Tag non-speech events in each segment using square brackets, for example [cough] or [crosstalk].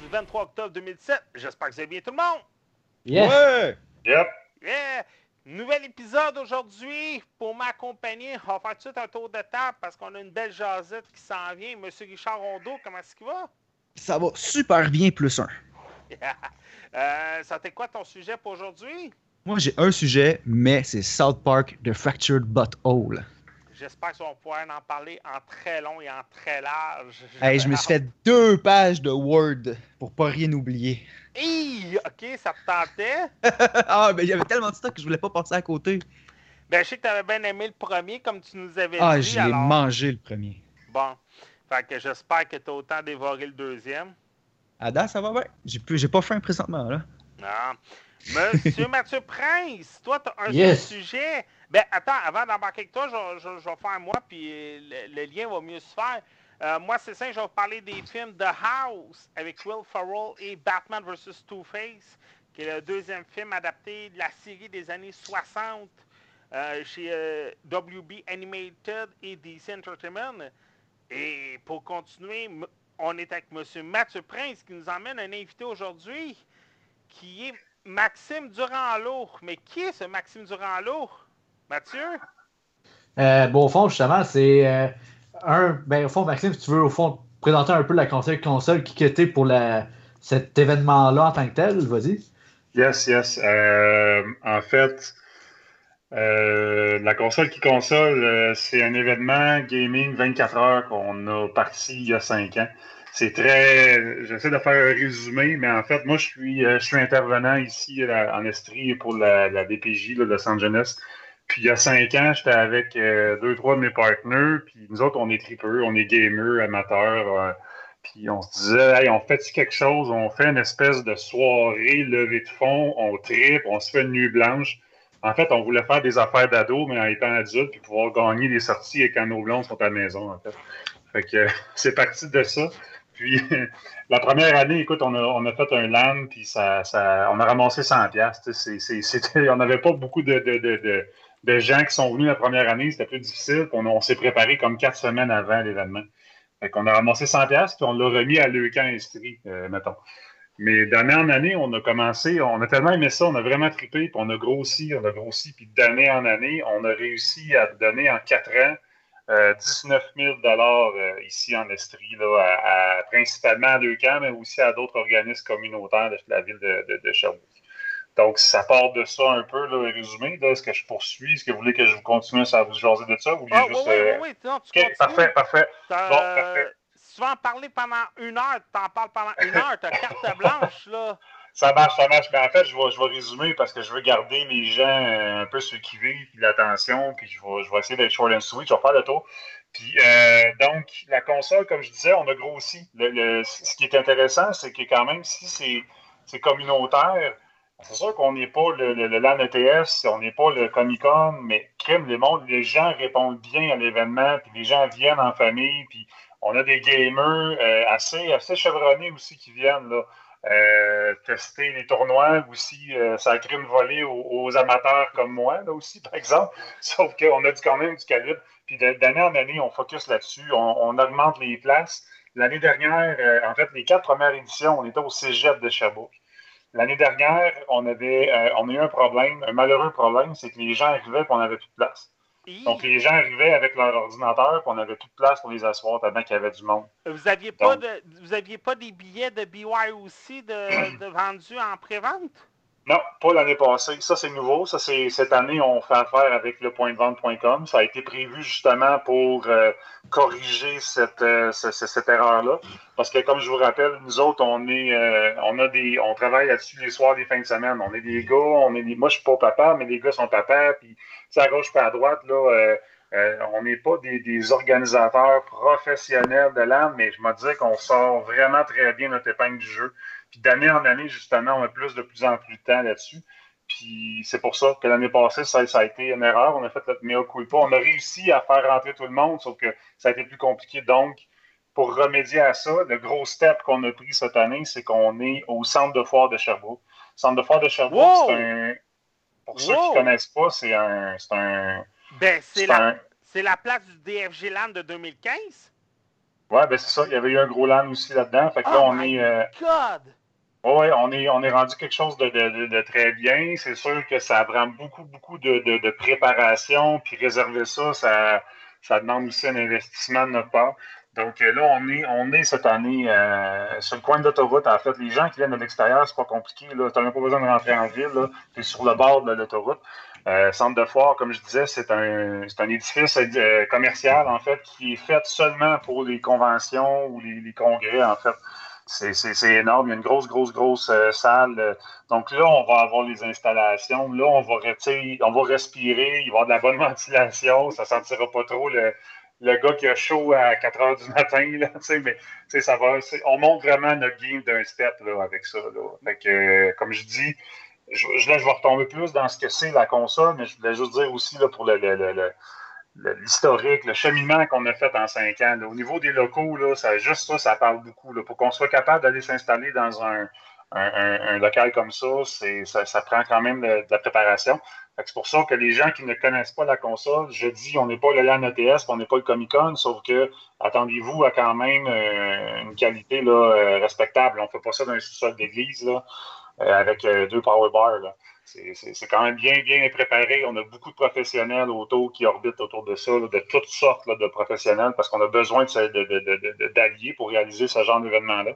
du 23 octobre 2017. J'espère que vous allez bien tout le monde. Yes. Ouais! Yep. Yeah! Nouvel épisode aujourd'hui pour m'accompagner. On va faire tout de suite un tour de table parce qu'on a une belle jasette qui s'en vient. Monsieur Richard Rondeau, comment est-ce qu'il va? Ça va super bien, plus un. euh, ça t'est quoi ton sujet pour aujourd'hui? Moi, j'ai un sujet, mais c'est South Park The Fractured Butthole. J'espère qu'ils vont pouvoir en parler en très long et en très large. Hey, je me suis fait deux pages de Word pour pas rien oublier. Hi! OK, ça te tentait? [laughs] ah, mais il y avait tellement de stock que je voulais pas passer à côté. Ben, je sais que tu avais bien aimé le premier, comme tu nous avais Ah, dit. je l'ai alors- mangé le premier. Bon. Fait que j'espère que tu as autant dévoré le deuxième. Ada, ça va bien? J'ai plus- j'ai pas faim présentement, là. Non. Monsieur [laughs] Mathieu Prince, toi, tu as un Yes. seul sujet. Ben, attends, avant d'embarquer avec toi, je, vais- faire moi, puis le, lien va mieux se faire. Euh, moi, c'est simple, je vais vous parler des films The House avec Will Ferrell et Batman vs. Two-Face, qui est le deuxième film adapté de la série des années 60 euh, chez euh, WB Animated et DC Entertainment. Et pour continuer, m- on est avec Monsieur Mathieu Prince qui nous emmène un invité aujourd'hui qui est Maxime Durand-Lourd. Mais qui est ce Maxime Durand-Lourd? Mathieu? Euh, bon, au fond, justement, c'est euh, un. Ben, au fond, Maxime, si tu veux, au fond, présenter un peu la console, console qui était pour la, cet événement-là en tant que tel, vas-y. Yes, yes. Euh, en fait, euh, la console qui console, euh, c'est un événement gaming 24 heures qu'on a parti il y a 5 ans. C'est très. J'essaie de faire un résumé, mais en fait, moi, je suis, euh, je suis intervenant ici là, en Estrie pour la, la DPJ là, de Los Angeles. Puis il y a 5 ans, j'étais avec euh, deux, trois de mes partenaires. Puis nous autres, on est tripeux, on est gamers, amateurs. euh, puis on se disait, hey, on fait quelque chose, on fait une espèce de soirée levée de fond, on tripe, on se fait une nuit blanche. En fait, on voulait faire des affaires d'ado, mais en étant adulte, puis pouvoir gagner des sorties quand nos blondes sont à la maison, en fait. Fait que [laughs] c'est parti de ça. Puis [laughs] la première année, écoute, on a, on a fait un LAN, puis ça, ça, on a ramassé 100 piastres. C'est- c'est- c'était- On n'avait pas beaucoup de, de, de, de, de gens qui sont venus la première année, c'était plus difficile. On, on s'est préparé comme quatre semaines avant l'événement. Fait qu'on a ramassé 100 piastres, puis on l'a remis à Leucan Estrie, euh, mettons. Mais d'année en année, on a commencé, on a tellement aimé ça, on a vraiment trippé, puis on a grossi, on a grossi, puis d'année en année, on a réussi à donner en quatre ans euh, 19 000 euh, ici en Estrie, principalement à Leucan, mais aussi à d'autres organismes communautaires de la ville de, de. Donc, ça part de ça un peu, là, résumé. Là, est-ce que je poursuis? Est-ce que vous voulez que je vous continue à vous jaser de ça? Ou vous voulez Ah, oui, juste, oui, euh, oui, oui, non, tu OK, parfait, parfait. Bon, parfait. Si tu en parler pendant une heure, t'en parles pendant une heure, t'as carte [laughs] blanche, là. Ça marche, ça marche. Mais en fait, je vais, je vais résumer parce que je veux garder les gens euh, un peu sur qui vivent, puis l'attention, puis je vais, je vais essayer d'être short and sweet. Je vais faire le tour. Puis, euh, donc, la console, comme je disais, on a grossi. Le, le- ce qui est intéressant, c'est que quand même, si c'est, c'est communautaire, c'est sûr qu'on n'est pas le, le, le LAN ETS, on n'est pas le Comic Con, mais crème, les, mondes, les gens répondent bien à l'événement, puis les gens viennent en famille, puis on a des gamers euh, assez, assez chevronnés aussi qui viennent. Euh, tester les tournois aussi, euh, ça crée une volée aux, amateurs comme moi, là aussi, par exemple. [laughs] Sauf qu'on a du, quand même du calibre. Puis d'année en année, on focus là-dessus, on, on augmente les places. L'année dernière, euh, en fait, les quatre premières éditions, on était au cégep de Sherbrooke. L'année dernière, on avait euh, on a eu un problème, un malheureux problème, c'est que les gens arrivaient et on n'avait plus de place. Hi. Donc les gens arrivaient avec leur ordinateur et on n'avait plus de place pour les asseoir tellement qu'il y avait du monde. Vous aviez pas de, vous aviez pas des billets de BYOC de, [clears throat] de vendus en pré-vente? Non, pas l'année passée. Ça, c'est nouveau. Ça, c'est cette année, on fait affaire avec le pointdevente.com. Ça a été prévu justement pour euh, corriger cette, euh, ce- ce- cette erreur-là. Parce que, comme je vous rappelle, nous autres, on est, euh, on a des, on travaille là-dessus les soirs, les fins de semaine. On est des gars, on est des, moi, je suis pas papa, mais les gars sont papa, puis à gauche, puis à droite, là. on n'est pas des, des organisateurs professionnels de l'âme, mais je me disais qu'on sort vraiment très bien notre épingle du jeu. Puis d'année en année, justement, on a plus de plus en plus de temps là-dessus. Puis c'est pour ça que l'année passée, ça, ça a été une erreur. On a fait notre mea culpa. On a réussi à faire rentrer tout le monde, sauf que ça a été plus compliqué. Donc, pour remédier à ça, le gros step qu'on a pris cette année, c'est qu'on est au centre de foire de Sherbrooke. Le centre de foire de Sherbrooke, Wow! c'est un. Pour ceux qui ne connaissent pas, c'est un. C'est un. Ben, c'est la, un. La place du DFG LAN de 2015? Ouais, ben c'est ça. Il y avait eu un gros LAN aussi là-dedans. Fait que là, Oh on my est. euh, God! Oui, on est, on est rendu quelque chose de, de- très bien. C'est sûr que ça prend beaucoup, beaucoup de, de- préparation. Puis réserver ça, ça, ça demande aussi un investissement de notre part. Donc euh, là, on est, on est cette année euh, sur le coin de l'autoroute. En fait, les gens qui viennent de l'extérieur, c'est pas compliqué. Tu n'as même pas besoin de rentrer en ville. Tu es sur le bord de l'autoroute. Euh, centre de foire, comme je disais, c'est un, un édifice commercial, en fait, qui est fait seulement pour les conventions ou les, les congrès, en fait. C'est, énorme. Il y a une grosse, grosse, grosse euh, salle. Euh, Donc là, on va avoir les installations. Là, on va, on va respirer. Il va y avoir de la bonne [laughs] ventilation. Ça ne sentira pas trop le, le gars qui a chaud à 4 heures du matin. Là, mais ça va, on monte vraiment notre game d'un step là, avec ça. Là. Fait que, euh, comme je dis, je, là, je vais retomber plus dans ce que c'est la console, mais je voulais juste dire aussi là, pour le- le- le- l'historique, le cheminement qu'on a fait en cinq ans. Au niveau des locaux, là, ça, juste ça, ça parle beaucoup. Là. Pour qu'on soit capable d'aller s'installer dans un, un- local comme ça, ça, ça prend quand même de, la préparation. C'est pour ça que les gens qui ne connaissent pas la console, je dis, on n'est pas le LAN ETS, on n'est pas le Comic Con, sauf que attendez-vous à quand même euh, une qualité là, euh, respectable. On ne fait pas ça dans un sous-sol d'église euh, avec deux power bars. là. C'est- quand même bien, bien préparé. On a beaucoup de professionnels autour qui orbitent autour de ça, de toutes sortes de professionnels, parce qu'on a besoin ce- de- d'alliés pour réaliser ce genre d'événement-là.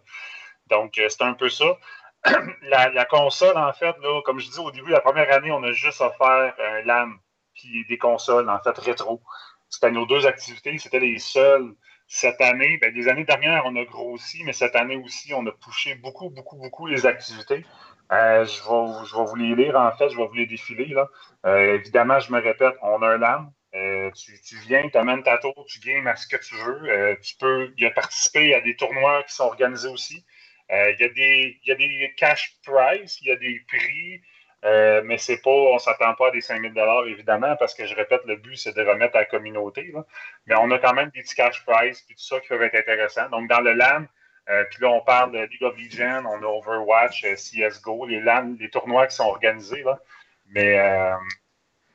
Donc, euh, c'est un peu ça. [clears throat] la, console, en fait, là, comme je dis au début, la première année, on a juste offert un LAN puis des consoles, en fait, rétro. C'était nos deux activités, c'était les seules. Cette année, ben, les années dernières, on a grossi, mais cette année aussi, on a poussé beaucoup, beaucoup, beaucoup les activités. Euh, je, vais, vous les lire, en fait, je vais vous les défiler. Là. Euh, évidemment, je me répète, on a un LAN. Euh, tu, viens, tu amènes ta tour, tu games à ce que tu veux. Tu peux y participer à des tournois qui sont organisés aussi. Il y, a des- y a des cash prizes, il y a des prix, mais c'est pas, on ne s'attend pas à des 5000 évidemment, parce que je répète, le but, c'est de remettre à la communauté. là. Mais on a quand même des petits cash prizes puis tout ça qui peuvent être intéressants. Donc, dans le LAN, euh, puis là, on parle de League of Legends, on a Overwatch, euh, CSGO, les LAN, les tournois qui sont organisés. Là. Mais, euh,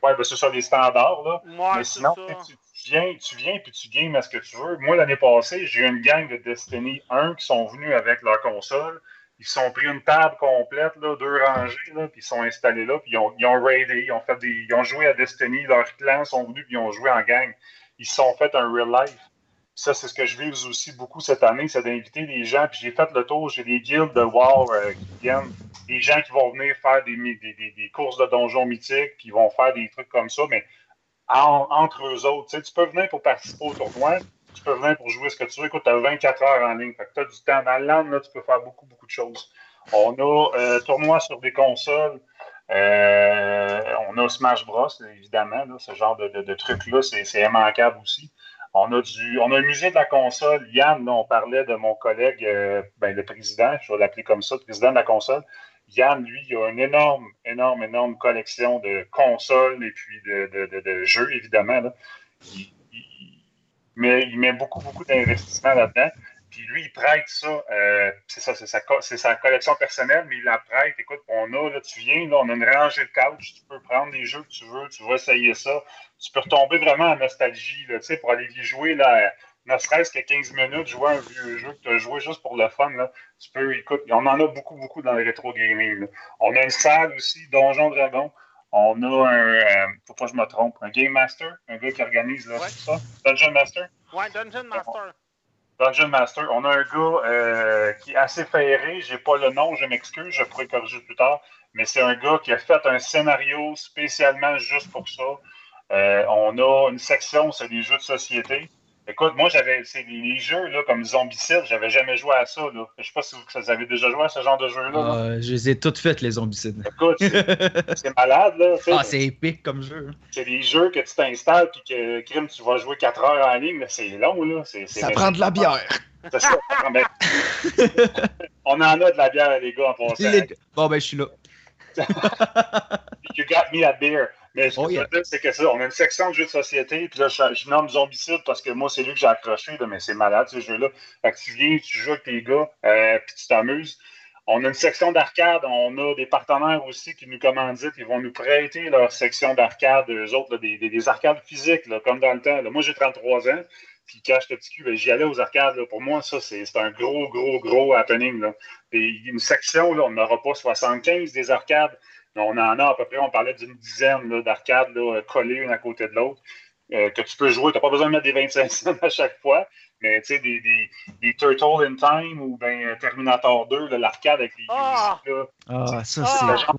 ouais, ben, c'est ça, les standards. Là. Mais sinon, tu, tu viens, tu viens puis tu games à ce que tu veux. Moi, l'année passée, j'ai eu une gang de Destiny 1 qui sont venus avec leur console. Ils se sont pris une table complète, là, deux rangées, là, puis ils sont installés là, puis ils ont, ils ont raidé, ils ont, fait des, ils ont joué à Destiny, leurs clans sont venus, puis ils ont joué en gang. Ils se sont fait un real life. Ça, c'est ce que je vise aussi beaucoup cette année, c'est d'inviter des gens. Puis j'ai fait le tour, j'ai des guildes de WoW euh, qui viennent, des gens qui vont venir faire des, courses de donjons mythiques, puis ils vont faire des trucs comme ça, mais en- entre eux autres. Tu, peux venir pour participer au tournoi, tu peux venir pour jouer ce que tu veux. Écoute, tu as 24 heures en ligne. Tu as du temps. Dans le land, là, tu peux faire beaucoup, beaucoup de choses. On a euh, tournoi sur des consoles. Euh, on a Smash Bros, évidemment. ce genre de, de, de truc-là, c'est immanquable aussi. On a, du, on a un musée de la console. Yann, on parlait de mon collègue, euh, ben, le président, je vais l'appeler comme ça, le président de la console. Yann, lui, il a une énorme, énorme, énorme collection de consoles et puis de, jeux, évidemment. Mais il met beaucoup, beaucoup d'investissement là-dedans. Puis lui, il prête ça. euh, c'est ça, c'est sa, collection personnelle, mais il la prête. Écoute, on a, là, tu viens, là, on a une rangée de couch. Tu peux prendre les jeux que tu veux, tu vas essayer ça. Tu peux retomber vraiment en nostalgie, là, tu sais, pour aller y jouer, là, ne serait-ce que 15 minutes, jouer à un vieux jeu que tu as joué juste pour le fun, là. Tu peux, écoute, on en a beaucoup, beaucoup dans le rétro gaming. là. On a une salle aussi, Donjon Dragon. On a un, euh, faut pas que je me trompe, un Game Master, un gars qui organise là, Ouais. ça? Dungeon Master? Ouais, Dungeon Master. Dungeon Master. On a un gars euh, qui est assez ferré. J'ai pas le nom, je m'excuse, je pourrais corriger plus tard. Mais c'est un gars qui a fait un scénario spécialement juste pour ça. Euh, on a une section, c'est des jeux de société. Écoute, moi, j'avais. C'est les, jeux là, comme Zombicide, j'avais jamais joué à ça. Là. Je sais pas si vous, avez déjà joué à ce genre de jeu-là. là. Euh, je les ai toutes faites, les zombicides. Écoute, c'est [laughs] malade, là. ah, c'est épique comme jeu. c'est des jeux que tu t'installes puis que crime, tu vas jouer 4 heures en ligne, là, c'est long, là. Ça prend de la bière. C'est ça. Mais- [laughs] on en a de la bière, les gars, en passant. Les- Bon, ben, je suis là. [laughs] You got me a beer. Mais ce que Oh, yeah. c'est que ça, on a une section de jeux de société, puis là, je, je nomme Zombicide parce que moi, c'est lui que j'ai accroché, là, mais c'est malade, ce jeu-là. Fait que tu viens, tu joues avec tes gars, euh, puis tu t'amuses. On a une section d'arcade, on a des partenaires aussi qui nous commanditent, ils vont nous prêter leur section d'arcade, eux autres, des, arcades physiques, comme dans le temps. Moi, j'ai 33 ans, puis quand j'étais petit cul, ben, j'y allais aux arcades. Pour moi, ça, c'est un gros, gros, gros happening. Là. une section, là, on n'aura pas 75 des arcades, on en a à peu près, on parlait d'une dizaine d'arcades collées une à côté de l'autre. Euh, que tu peux jouer. Tu n'as pas besoin de mettre des 25 cents à chaque fois, mais tu sais, des, des, des, Turtle in Time ou ben Terminator 2, l'arcade avec les ah! ah, ça, c'est. Ah!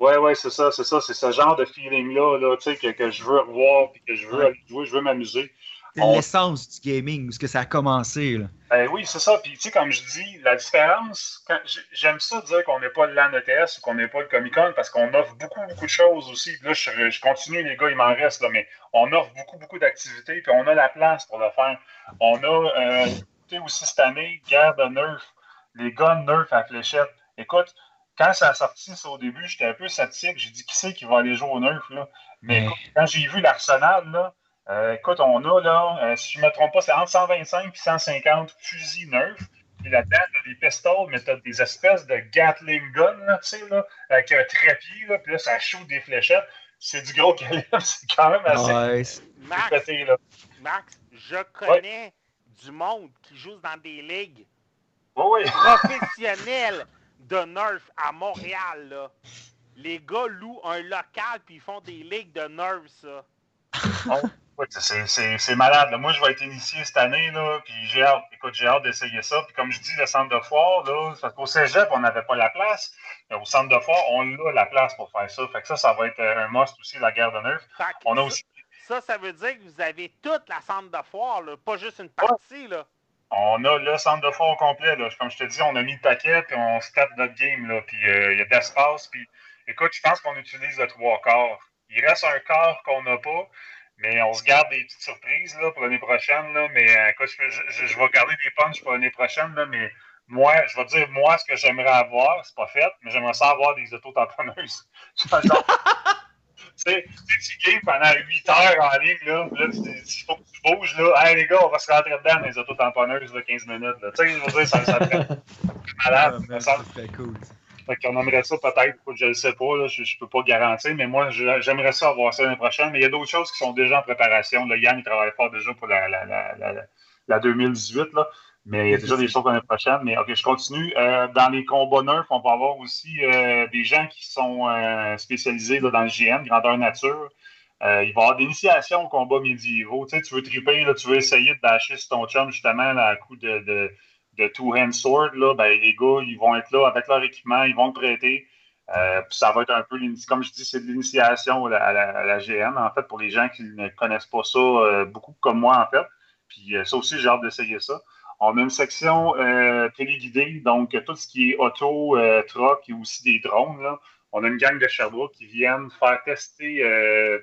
Ouais, ouais, c'est ça, c'est ça. C'est ce genre de feeling-là là, que, que je veux revoir et que je veux aller jouer, je veux m'amuser. L'essence du gaming, où ce que ça a commencé. Là. Ben oui, c'est ça. Puis, tu sais, comme je dis, la différence, j'aime ça dire qu'on n'est pas le LAN ETS ou qu'on n'est pas le Comic Con parce qu'on offre beaucoup, beaucoup de choses aussi. Là, je, continue, les gars, il m'en reste, là, mais on offre beaucoup, beaucoup d'activités, puis on a la place pour le faire. On a, euh, tu sais, aussi cette année, guerre de Nerf, les guns Nerf à fléchette. Écoute, quand ça a sorti ça au début, j'étais un peu sceptique. J'ai dit, qui c'est qui va aller jouer au Nerf, là? Mais quand j'ai vu l'arsenal, là, euh, écoute, on a là, euh, si je ne me trompe pas, c'est entre 125 et 150 fusils neufs. Puis là-dedans, tu des pistoles, mais tu as des espèces de Gatling gun, tu sais, là, avec un trépied, là, puis là, ça shoot des fléchettes. C'est du gros [laughs] calibre, c'est quand même assez. Max, Max, je connais du monde qui joue dans des ligues professionnelles de Nerf à Montréal, là. Les gars louent un local puis ils font des ligues de Nerf, ça. C'est malade. Moi, je vais être initié cette année, là, puis j'ai hâte. Écoute, j'ai hâte d'essayer ça. Puis comme je dis, le centre de foire, là, parce qu'au cégep, on n'avait pas la place. Mais au centre de foire, on a la place pour faire ça. Fait que ça, ça va être un must aussi, la guerre de neuf. On a aussi... Ça, ça veut dire que vous avez toute la centre de foire, là, pas juste une partie, là. On a le centre de foire au complet. Là. Comme je te dis, on a mis le paquet, puis on se tape notre game. Là, puis euh, il y a de l'espace. Puis écoute, je pense qu'on utilise le trois quarts. Il reste un quart qu'on n'a pas. Mais on se garde des petites surprises là, pour l'année prochaine. Là, mais euh, je, je, vais garder des punches pour l'année prochaine. Là, mais moi, je vais dire, moi, ce que j'aimerais avoir, c'est pas fait, mais j'aimerais ça avoir des auto-tamponneuses. [laughs] tu sais, tu games pendant 8 heures en ligne, là, là il faut que tu bouges, là. Hey, les gars, on va se rentrer dedans dans les auto-tamponneuses, 15 minutes, là. Tu sais, je veux dire, ça, ça [laughs] fait malade. Ah, ça, cool. Fait qu'on aimerait ça peut-être, je ne sais pas, je ne peux pas garantir, mais moi, j'aimerais ça avoir ça l'année prochaine. Mais il y a d'autres choses qui sont déjà en préparation. Là, Yann, il travaille fort déjà pour la, la, la, la 2018, là. mais il y a déjà des choses pour l'année prochaine. Mais OK, je continue. Euh, dans les combats neufs, on va avoir aussi euh, des gens qui sont euh, spécialisés dans le GM, grandeur nature. il va y avoir des initiations aux combats médiévaux. Tu veux triper, tu veux essayer de bâcher sur ton chum justement à coup de de two-hand sword, là, ben, les gars, ils vont être là avec leur équipement, ils vont le prêter. Euh, ça va être un peu, comme je dis, c'est de l'initiation à, la, GM, en fait, pour les gens qui ne connaissent pas ça, euh, beaucoup comme moi, en fait. Puis euh, ça aussi, j'ai hâte d'essayer ça. On a une section téléguidée, donc tout ce qui est auto, truck et aussi des drones. Là. On a une gang de Sherbrooke qui viennent faire tester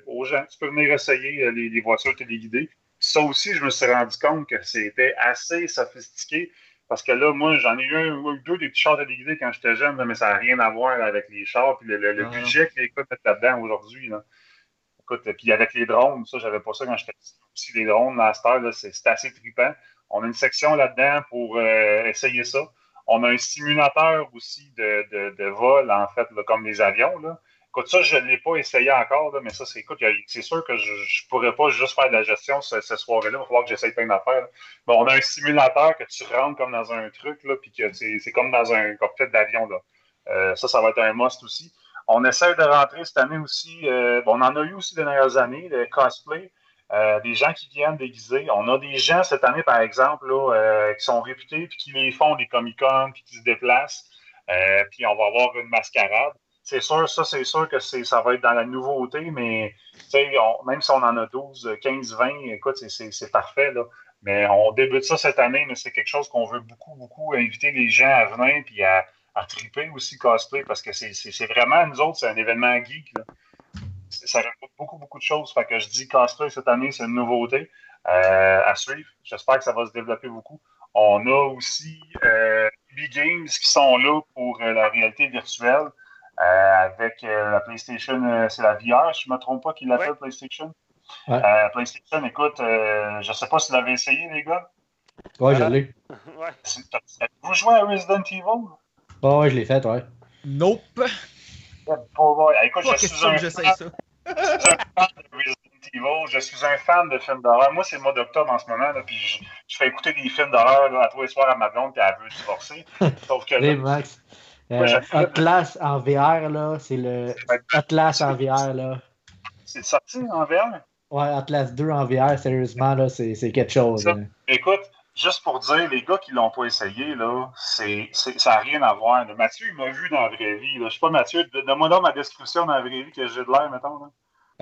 aux gens. Tu peux venir essayer les, les voitures téléguidées. Ça aussi, je me suis rendu compte que c'était assez sophistiqué. Parce que là, moi, j'en ai eu un ou deux des petits chars téléguidés quand j'étais jeune, mais ça n'a rien à voir avec les chars puis le, budget que les mettent là-dedans aujourd'hui. Là. Écoute, puis avec les drones, ça, j'avais pas ça quand j'étais petit. Aussi, les drones, Master, c'est assez trippant. On a une section là-dedans pour euh, essayer ça. On a un simulateur aussi de, de, de vol, en fait, comme les avions. Là. Écoute, ça, je ne l'ai pas essayé encore, mais ça, c'est écoute, c'est sûr que je ne pourrais pas juste faire de la gestion ce, ce soir-là. Il va falloir que j'essaye plein d'affaires. Bon, on a un simulateur que tu rentres comme dans un truc, là, puis que c'est comme dans un cockpit d'avion. Euh, ça, ça va être un must aussi. On essaie de rentrer cette année aussi. Euh, bon, on en a eu aussi les dernières années, le cosplay. Euh, des gens qui viennent déguiser. On a des gens cette année, par exemple, là, qui sont réputés, puis qui les font des Comic-Con, puis qui se déplacent. puis on va avoir une mascarade c'est sûr, ça, c'est sûr que ça va être dans la nouveauté, mais même si on en a 12, 15, 20, écoute, c'est parfait. Là. Mais on débute ça cette année, mais c'est quelque chose qu'on veut beaucoup, beaucoup inviter les gens à venir puis à, à triper aussi cosplay parce que c'est vraiment, nous autres, c'est un événement geek. Ça raconte beaucoup, beaucoup de choses. Fait que je dis cosplay cette année, c'est une nouveauté euh, à suivre. J'espère que ça va se développer beaucoup. On a aussi euh, Games qui sont là pour euh, la réalité virtuelle. Euh, avec euh, la PlayStation, euh, c'est la VR, je ne me trompe pas, qu'il l'appelle PlayStation. PlayStation, écoute, je ne sais pas si vous l'avez essayé, les gars. Ouais, je l'ai. [laughs] Vous jouez à Resident Evil? Oh, ouais, je l'ai fait, ouais. Nope. Oh, ouais. Écoute, je suis un fan- ça. je suis un fan de Resident Evil. Je suis un fan de films d'horreur. Moi, c'est le mois d'octobre en ce moment. Là, puis je, je fais écouter des films d'horreur à tous les soirs à ma blonde, puis elle veut divorcer. [laughs] Sauf que là, Max. Euh. Atlas en VR, là, c'est le. Atlas en VR, là. c'est sorti en verre. Ouais, Atlas 2 en VR, sérieusement, là, c'est c'est quelque chose. Ça. Écoute, juste pour dire, les gars qui l'ont pas essayé, là, c'est, c'est- ça n'a rien à voir. là. Mathieu, il m'a vu dans la vraie vie. Là. Je sais pas, Mathieu, donne-moi donc ma description dans la vraie vie que j'ai de l'air, mettons. Là.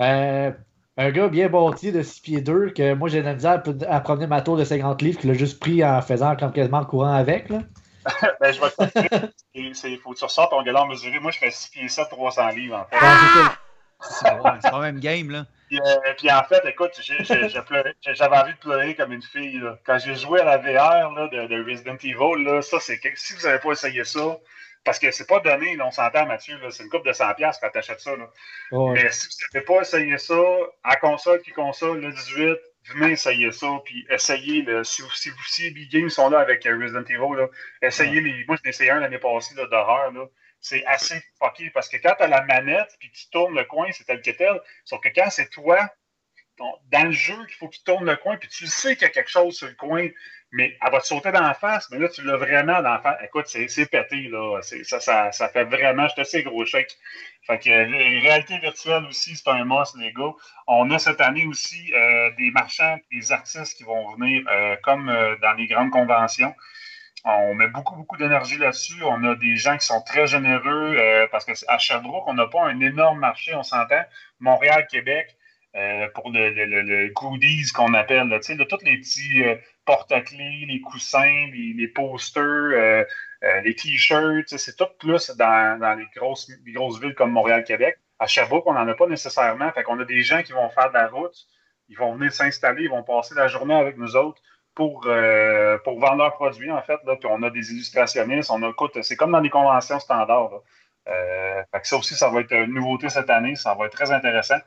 Euh, un gars bien bâti de 6 pieds 2 que moi j'ai de la misère à, à promener ma tour de 50 livres, qu'il a juste pris en faisant comme quasiment le courant avec. Là. [laughs] ben, je vais te dire, c'est, faut que tu ressortes ton galant mesuré. Moi, je fais 6 pieds 7, 300 livres, en fait. Ouais, c'est pas le même game, là. Puis, euh, puis en fait, écoute, j'avais envie de pleurer comme une fille. là. Quand j'ai joué à la VR là, de, de Resident Evil, là, ça, c'est que si vous n'avez pas essayé ça, parce que c'est pas donné, là, on s'entend, Mathieu, c'est une coupe de 100$ quand tu achètes ça. Là. Ouais. Mais si vous n'avez pas essayé ça, à console puis console, le 18, venez essayer ça, puis essayez, si, vous- si, vous- si les Big Games sont là avec euh, Resident Evil, là, essayez les. Moi, j'en ai essayé un l'année passée là, d'horreur. Là. C'est assez fucké parce que quand tu as la manette puis tu tournes le coin, c'est tel que tel. Sauf que quand c'est toi, ton- dans le jeu, qu'il faut que tu tournes le coin, puis tu sais qu'il y a quelque chose sur le coin, mais elle va te sauter dans la face, mais là, tu l'as vraiment dans la face. Écoute, c'est pété, là. Ça, ça, ça fait vraiment, je te sais, gros chèque. Fait que euh, réalité virtuelle aussi, c'est un must, les gars. On a cette année aussi euh, des marchands, des artistes qui vont venir euh, comme dans les grandes conventions. On met beaucoup, beaucoup d'énergie là-dessus. On a des gens qui sont très généreux parce qu'à Sherbrooke, on n'a pas un énorme marché, on s'entend. Montréal, Québec, euh, pour le, le, le, goodies qu'on appelle, là, de tous les petits euh, porte-clés, les coussins, les, les posters, euh, les t-shirts, c'est tout plus dans, dans les, grosses, les grosses villes comme Montréal, Québec. À Sherbrooke, on n'en a pas nécessairement. Fait qu'on a des gens qui vont faire de la route, ils vont venir s'installer, ils vont passer la journée avec nous autres pour, pour vendre leurs produits, en fait. Là. Puis on a des illustrationnistes, c'est comme dans les conventions standards. Fait que ça aussi, ça va être une nouveauté cette année, ça va être très intéressant.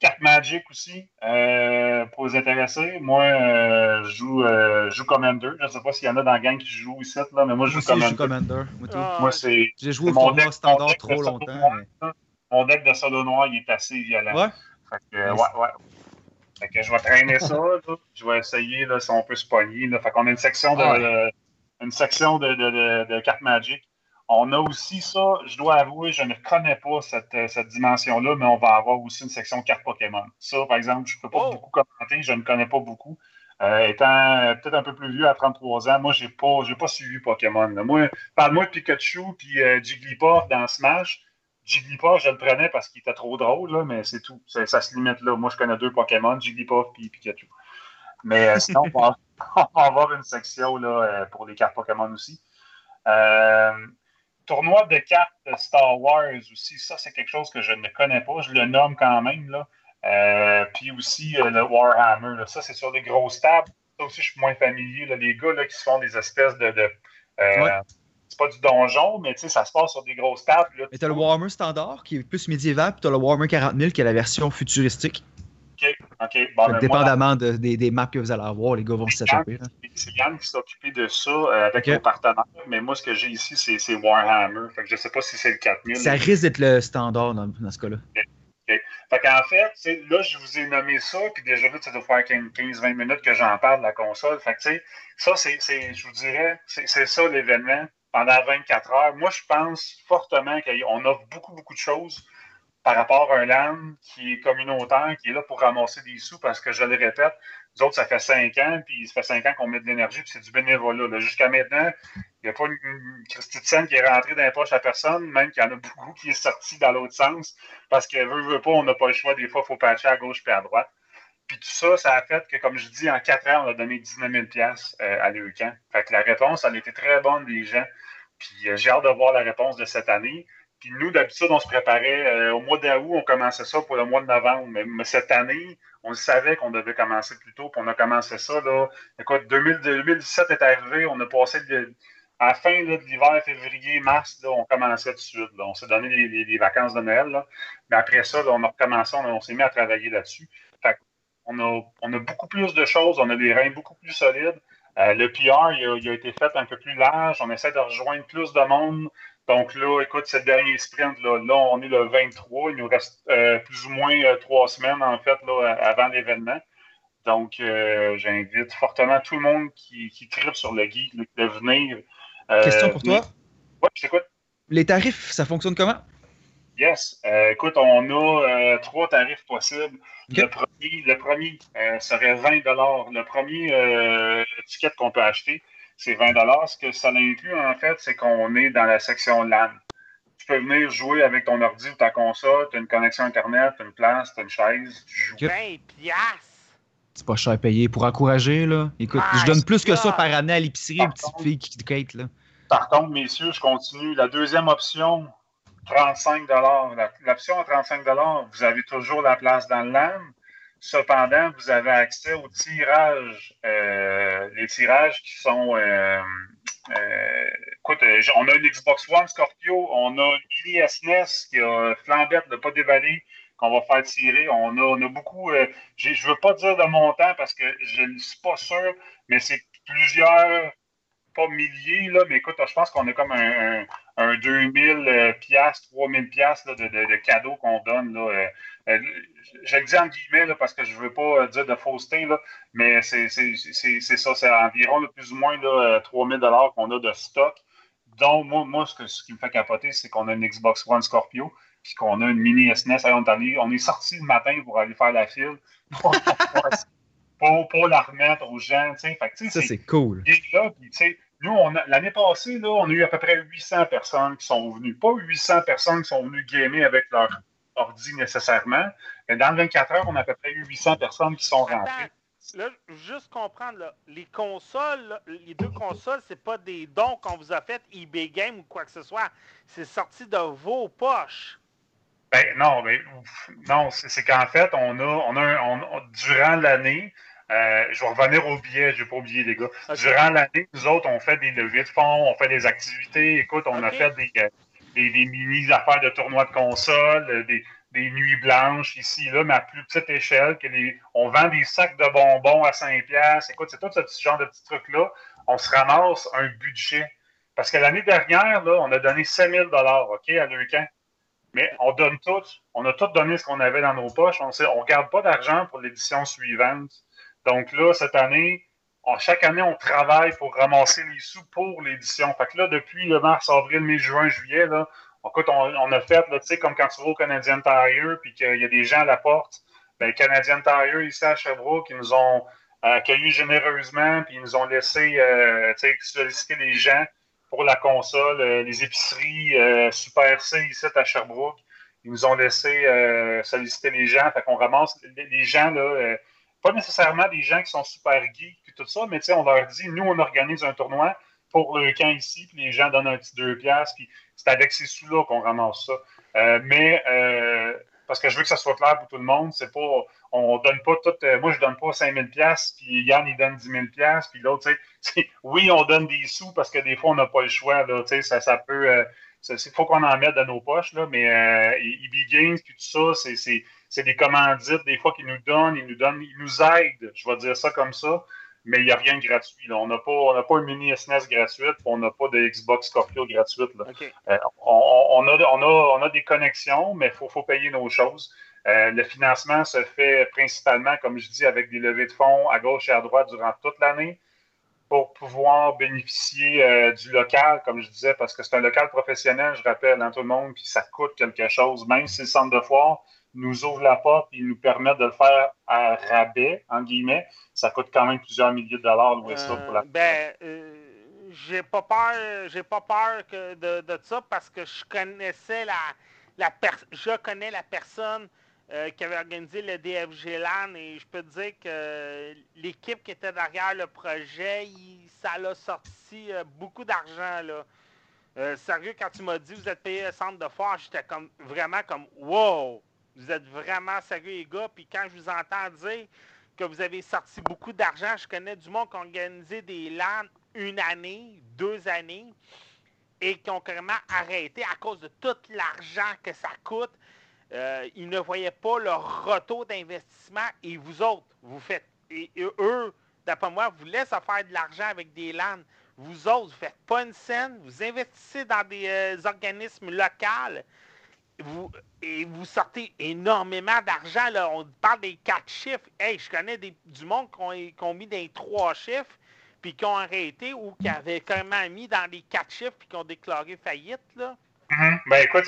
Carte Magic aussi, euh, pour les intéressés. Moi, euh, je joue, euh, je joue Commander. Je ne sais pas s'il y en a dans la gang qui joue ici, là, mais moi, je Moi joue aussi, je joue Commander. Moi. Ah, Moi, c'est J'ai joué au mon format deck- standard mon deck trop longtemps. noir, mais- là. mon deck de solo noir, il est assez violent. Ouais? Fait que, euh, Nice. ouais, ouais. Fait que je vais traîner ça. là. Je vais essayer là, si on peut se pogner. Là. Fait qu'on a une section de, Ouais. de- une section de, de, de, de cartes Magic. On a aussi ça, je dois avouer, je ne connais pas cette, euh, cette dimension-là, mais on va avoir aussi une section cartes Pokémon. Ça, par exemple, je ne peux pas Oh. beaucoup commenter, je ne connais pas beaucoup. Euh, étant euh, peut-être un peu plus vieux à 33 ans, moi, je n'ai pas, j'ai pas suivi Pokémon. là. Moi, parle-moi de Pikachu puis euh, Jigglypuff dans Smash. Jigglypuff, je le prenais parce qu'il était trop drôle, là, mais c'est tout. Ça, ça se limite là. Moi, je connais deux Pokémon, Jigglypuff et Pikachu. Mais euh, sinon, on va, avoir [laughs] une section là, pour les cartes Pokémon aussi. Tournoi de cartes Star Wars aussi, ça, c'est quelque chose que je ne connais pas. Je le nomme quand même. Là. Euh, puis aussi euh, le Warhammer. là. Ça, c'est sur des grosses tables. Ça aussi, je suis moins familier. là. Les gars là, qui se font des espèces de. de euh, Ouais. C'est pas du donjon, mais tu sais, ça se passe sur des grosses tables. là. Mais t'as le Warhammer standard qui est plus médiéval, puis t'as le Warhammer 40 000 qui est la version futuristique. OK, bon, Fait ben, moi, dépendamment de- des, des maps que vous allez avoir, les gars vont s'échapper. C'est Yann qui s'est occupé de ça euh, avec Ok. nos partenaires, mais moi, ce que j'ai ici, c'est Warhammer. Fait que je sais pas si c'est le 4000. Ça risque d'être le standard dans, dans ce cas-là. Qu'en fait, là, je vous ai nommé ça, puis déjà là, ça doit faire 15-20 minutes que j'en parle de la console. Fait que, ça, c'est, je vous dirais, c'est ça l'événement pendant 24 heures. Moi, je pense fortement qu'on offre beaucoup, beaucoup de choses par rapport à un LAN qui est communautaire, qui est là pour ramasser des sous, parce que je le répète, nous autres, ça fait 5 ans, puis ça fait 5 ans qu'on met de l'énergie, puis c'est du bénévolat. là. Jusqu'à maintenant, il n'y a pas une, une scène qui est rentrée dans les poches à personne, même qu'il y en a beaucoup qui est sorti dans l'autre sens, parce que veut, veut pas, on n'a pas le choix. Des fois, il faut patcher à gauche puis à droite. Puis tout ça, ça a fait que, comme je dis, en 4 ans, on a donné 19 000 euh, à l'EUCAN. Fait que la réponse, elle a été très bonne des gens. Puis euh, j'ai hâte de voir la réponse de cette année. Puis nous, d'habitude, on se préparait euh, au mois d'août, on commençait ça pour le mois de novembre. Mais, cette année, on savait qu'on devait commencer plus tôt, puis on a commencé ça. Là. Écoute, 2000 2017 est arrivé, on a passé de, à la fin de l'hiver, février, mars, là, on commençait tout de suite. On s'est donné les, vacances de Noël. Là. Mais après ça, on a recommencé, on, s'est mis à travailler là-dessus. On a, beaucoup plus de choses, on a des reins beaucoup plus solides. Euh, le PR, il a, été fait un peu plus large. On essaie de rejoindre plus de monde. Donc là, écoute, ce dernier sprint, là, là on est le 23. Il nous reste euh, plus ou moins euh, trois semaines, en fait, là, avant l'événement. Donc, euh, j'invite fortement tout le monde qui, qui tripe sur le guide de venir. Question pour toi? Oui, je t'écoute. Les tarifs, ça fonctionne comment? Yes. écoute, on a trois tarifs possibles. Okay. Le premier, le premier serait 20 Le premier ticket qu'on peut acheter, c'est 20 Ce que ça inclut, en fait, c'est qu'on est dans la section LAN. Tu peux venir jouer avec ton ordi ou ta console, tu as une connexion Internet, tu as une place, tu as une chaise, tu joues. 20 piastres! C'est pas cher à payer. Pour encourager, là. Écoute, ah, je donne plus que ça par année à l'épicerie aux petites filles qui quittent, là. Par contre, messieurs, je continue. La deuxième option, 35 L'option à 35 vous avez toujours la place dans le LAN. Cependant, vous avez accès aux tirages, euh, les tirages qui sont. Euh, euh, écoute, on a une Xbox One Scorpio, on a une Mini SNES qui a flambette de pas dévaler qu'on va faire tirer. On a, on a beaucoup. je ne veux pas dire de montant parce que je ne suis pas sûr, mais c'est plusieurs pas milliers, là, mais écoute, je pense qu'on a comme un, 2000 piastres, 3000 piastres de, de, de, cadeaux qu'on donne. Là. Euh, euh, je le dis en guillemets là, parce que je ne veux pas euh, dire de fausseté, là, mais c'est ça, c'est environ plus ou moins là, 3000 dollars qu'on a de stock. Donc, moi, moi ce, que, ce qui me fait capoter, c'est qu'on a une Xbox One Scorpio, puis qu'on a une mini SNES. On, on est sorti le matin pour aller faire la file. [laughs] Pour, pour, la remettre aux gens. Fait que, ça, c'est cool. Là, nous, l'année passée, là, on a eu à peu près 800 personnes qui sont venues. Pas 800 personnes qui sont venues gamer avec leur ordi nécessairement. Mais dans le 24 heures, on a à peu près eu 800 personnes qui sont rentrées. Là, juste comprendre, là, les consoles, les deux consoles, c'est pas des dons qu'on vous a fait eBay Game ou quoi que ce soit. C'est sorti de vos poches. Ben non, mais non, c'est qu'en fait, on a, on a, durant l'année, euh, je vais revenir au billet, je vais pas oublier les gars. Durant l'année, nous autres, on fait des levées de fonds, on fait des activités. Écoute, on a fait euh, des, des, mini affaires de tournois de console, euh, des, des, nuits blanches ici, là, mais à plus petite échelle. Que les, on vend des sacs de bonbons à 5$. Écoute, c'est tout ce petit genre de petits trucs-là. On se ramasse un budget. Parce que l'année dernière, là, on a donné 5000 OK, à Leucan. Mais on donne tout. On a tout donné ce qu'on avait dans nos poches. On ne on garde pas d'argent pour l'édition suivante. Donc là, cette année, chaque année, on travaille pour ramasser les sous pour l'édition. Fait que là, depuis le mars, avril, mai, juin, juillet, là, écoute, on, a fait, tu sais, comme quand tu vas au Canadian Tire, puis qu'il y a des gens à la porte, ben, Canadian Tire, ici à Sherbrooke, ils nous ont accueillis généreusement, puis ils nous ont laissé, euh, tu sais, solliciter les gens pour la console, euh, les épiceries euh, Super C ici à Sherbrooke. Ils nous ont laissé solliciter les gens. Fait qu'on ramasse les gens, là, pas nécessairement des gens qui sont super geeks et tout ça, mais on leur dit, nous, on organise un tournoi pour le camp ici, puis les gens donnent un petit deux piastres, puis c'est avec ces sous-là qu'on ramasse ça. Euh, mais euh, parce que je veux que ça soit clair pour tout le monde, c'est pas, on donne pas tout, euh, moi je donne pas 5000 pièces puis Yann il donne 10 000 pièces puis l'autre, tu sais, [laughs] oui on donne des sous parce que des fois on n'a pas le choix, là, tu sais, ça, ça peut, il faut qu'on en mette dans nos poches, là, mais EB Games puis tout ça, c'est c'est des commandites, des fois, qu'ils nous donnent, ils nous donnent, ils nous aident, je vais dire ça comme ça, mais il n'y a rien de gratuit. On n'a pas, pas une mini SNES gratuite, on n'a pas de Xbox Scorpio gratuite. Euh, on, a, on, a, des connexions, mais il faut, faut, payer nos choses. Euh, le financement se fait principalement, comme je dis, avec des levées de fonds à gauche et à droite durant toute l'année pour pouvoir bénéficier euh, du local, comme je disais, parce que c'est un local professionnel, je rappelle, dans hein, tout le monde, puis ça coûte quelque chose, même si le centre de foire, nous ouvre la porte et nous permet de le faire à rabais, en guillemets, ça coûte quand même plusieurs milliers de dollars louer ça pour la euh, Ben, euh, j'ai pas peur, j'ai pas peur que de, de, ça parce que je connaissais la, la je connais la personne euh, qui avait organisé le DFG LAN et je peux te dire que l'équipe qui était derrière le projet, ça l'a sorti beaucoup d'argent là. sérieux, quand tu m'as dit vous êtes payé le centre de foire, j'étais comme vraiment comme wow! Vous êtes vraiment sérieux, les gars. Puis quand je vous entends dire que vous avez sorti beaucoup d'argent, je connais du monde qui a organisé des LAN une année, deux années, et qui ont carrément arrêté à cause de tout l'argent que ça coûte. Euh, ils ne voyaient pas leur retour d'investissement et vous autres, vous faites. Et, eux, d'après moi, vous laisse faire de l'argent avec des LAN. Vous autres, vous faites pas une scène, vous investissez dans des euh, organismes locaux, vous, et vous sortez énormément d'argent. Là. On parle des quatre chiffres. Hey, je connais des, du monde qui ont, mis des trois chiffres, puis qui ont arrêté ou qui avaient carrément mis dans les quatre chiffres, puis qui ont déclaré faillite. Là. Mm-hmm. Ben écoute,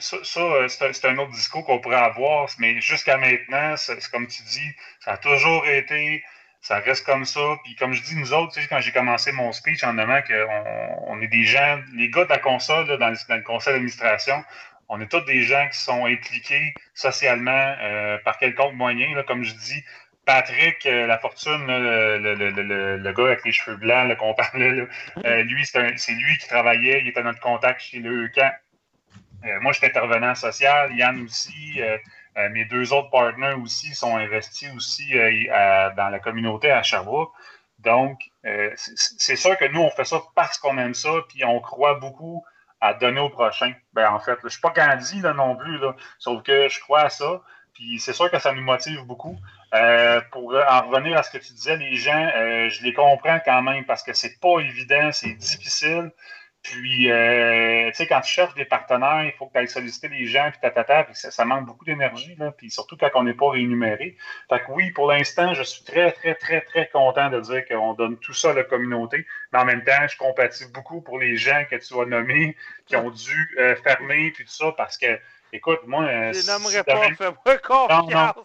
ça, euh, c'est un autre discours qu'on pourrait avoir, mais jusqu'à maintenant, c'est comme tu dis, ça a toujours été ça reste comme ça. Puis comme je dis, nous autres, tu sais, quand j'ai commencé mon speech en nommant qu'on on est des gens, les gars de la console, dans, le, conseil d'administration, on est tous des gens qui sont impliqués socialement euh, par quelconque moyen. Comme je dis, Patrick, euh, la fortune, le, gars avec les cheveux blancs qu'on parlait, euh, lui, c'est lui qui travaillait, il était notre contact chez le camp. moi, j'étais intervenant social, Yann aussi. Mes deux autres partenaires aussi sont investis aussi dans la communauté à Sherbrooke. Donc, c'est sûr que nous, on fait ça parce qu'on aime ça, puis on croit beaucoup à donner au prochain. Ben, en fait, je ne suis pas Gandhi non plus, là, sauf que je crois à ça. Puis c'est sûr que ça nous motive beaucoup. pour en revenir à ce que tu disais, les gens, je les comprends quand même parce que c'est pas évident, c'est difficile. Puis, euh, tu sais, quand tu cherches des partenaires, il faut que tu ailles solliciter les gens, puis tatata, puis ça, ça manque beaucoup d'énergie, là, puis surtout quand on n'est pas rémunéré. Fait que oui, pour l'instant, je suis très, très, très, très content de dire qu'on donne tout ça à la communauté, mais en même temps, je compatis beaucoup pour les gens que tu as nommés, qui ont dû euh, fermer, puis tout ça, parce que, écoute, moi... Euh, je n'aimerais pas, fais-moi confiance.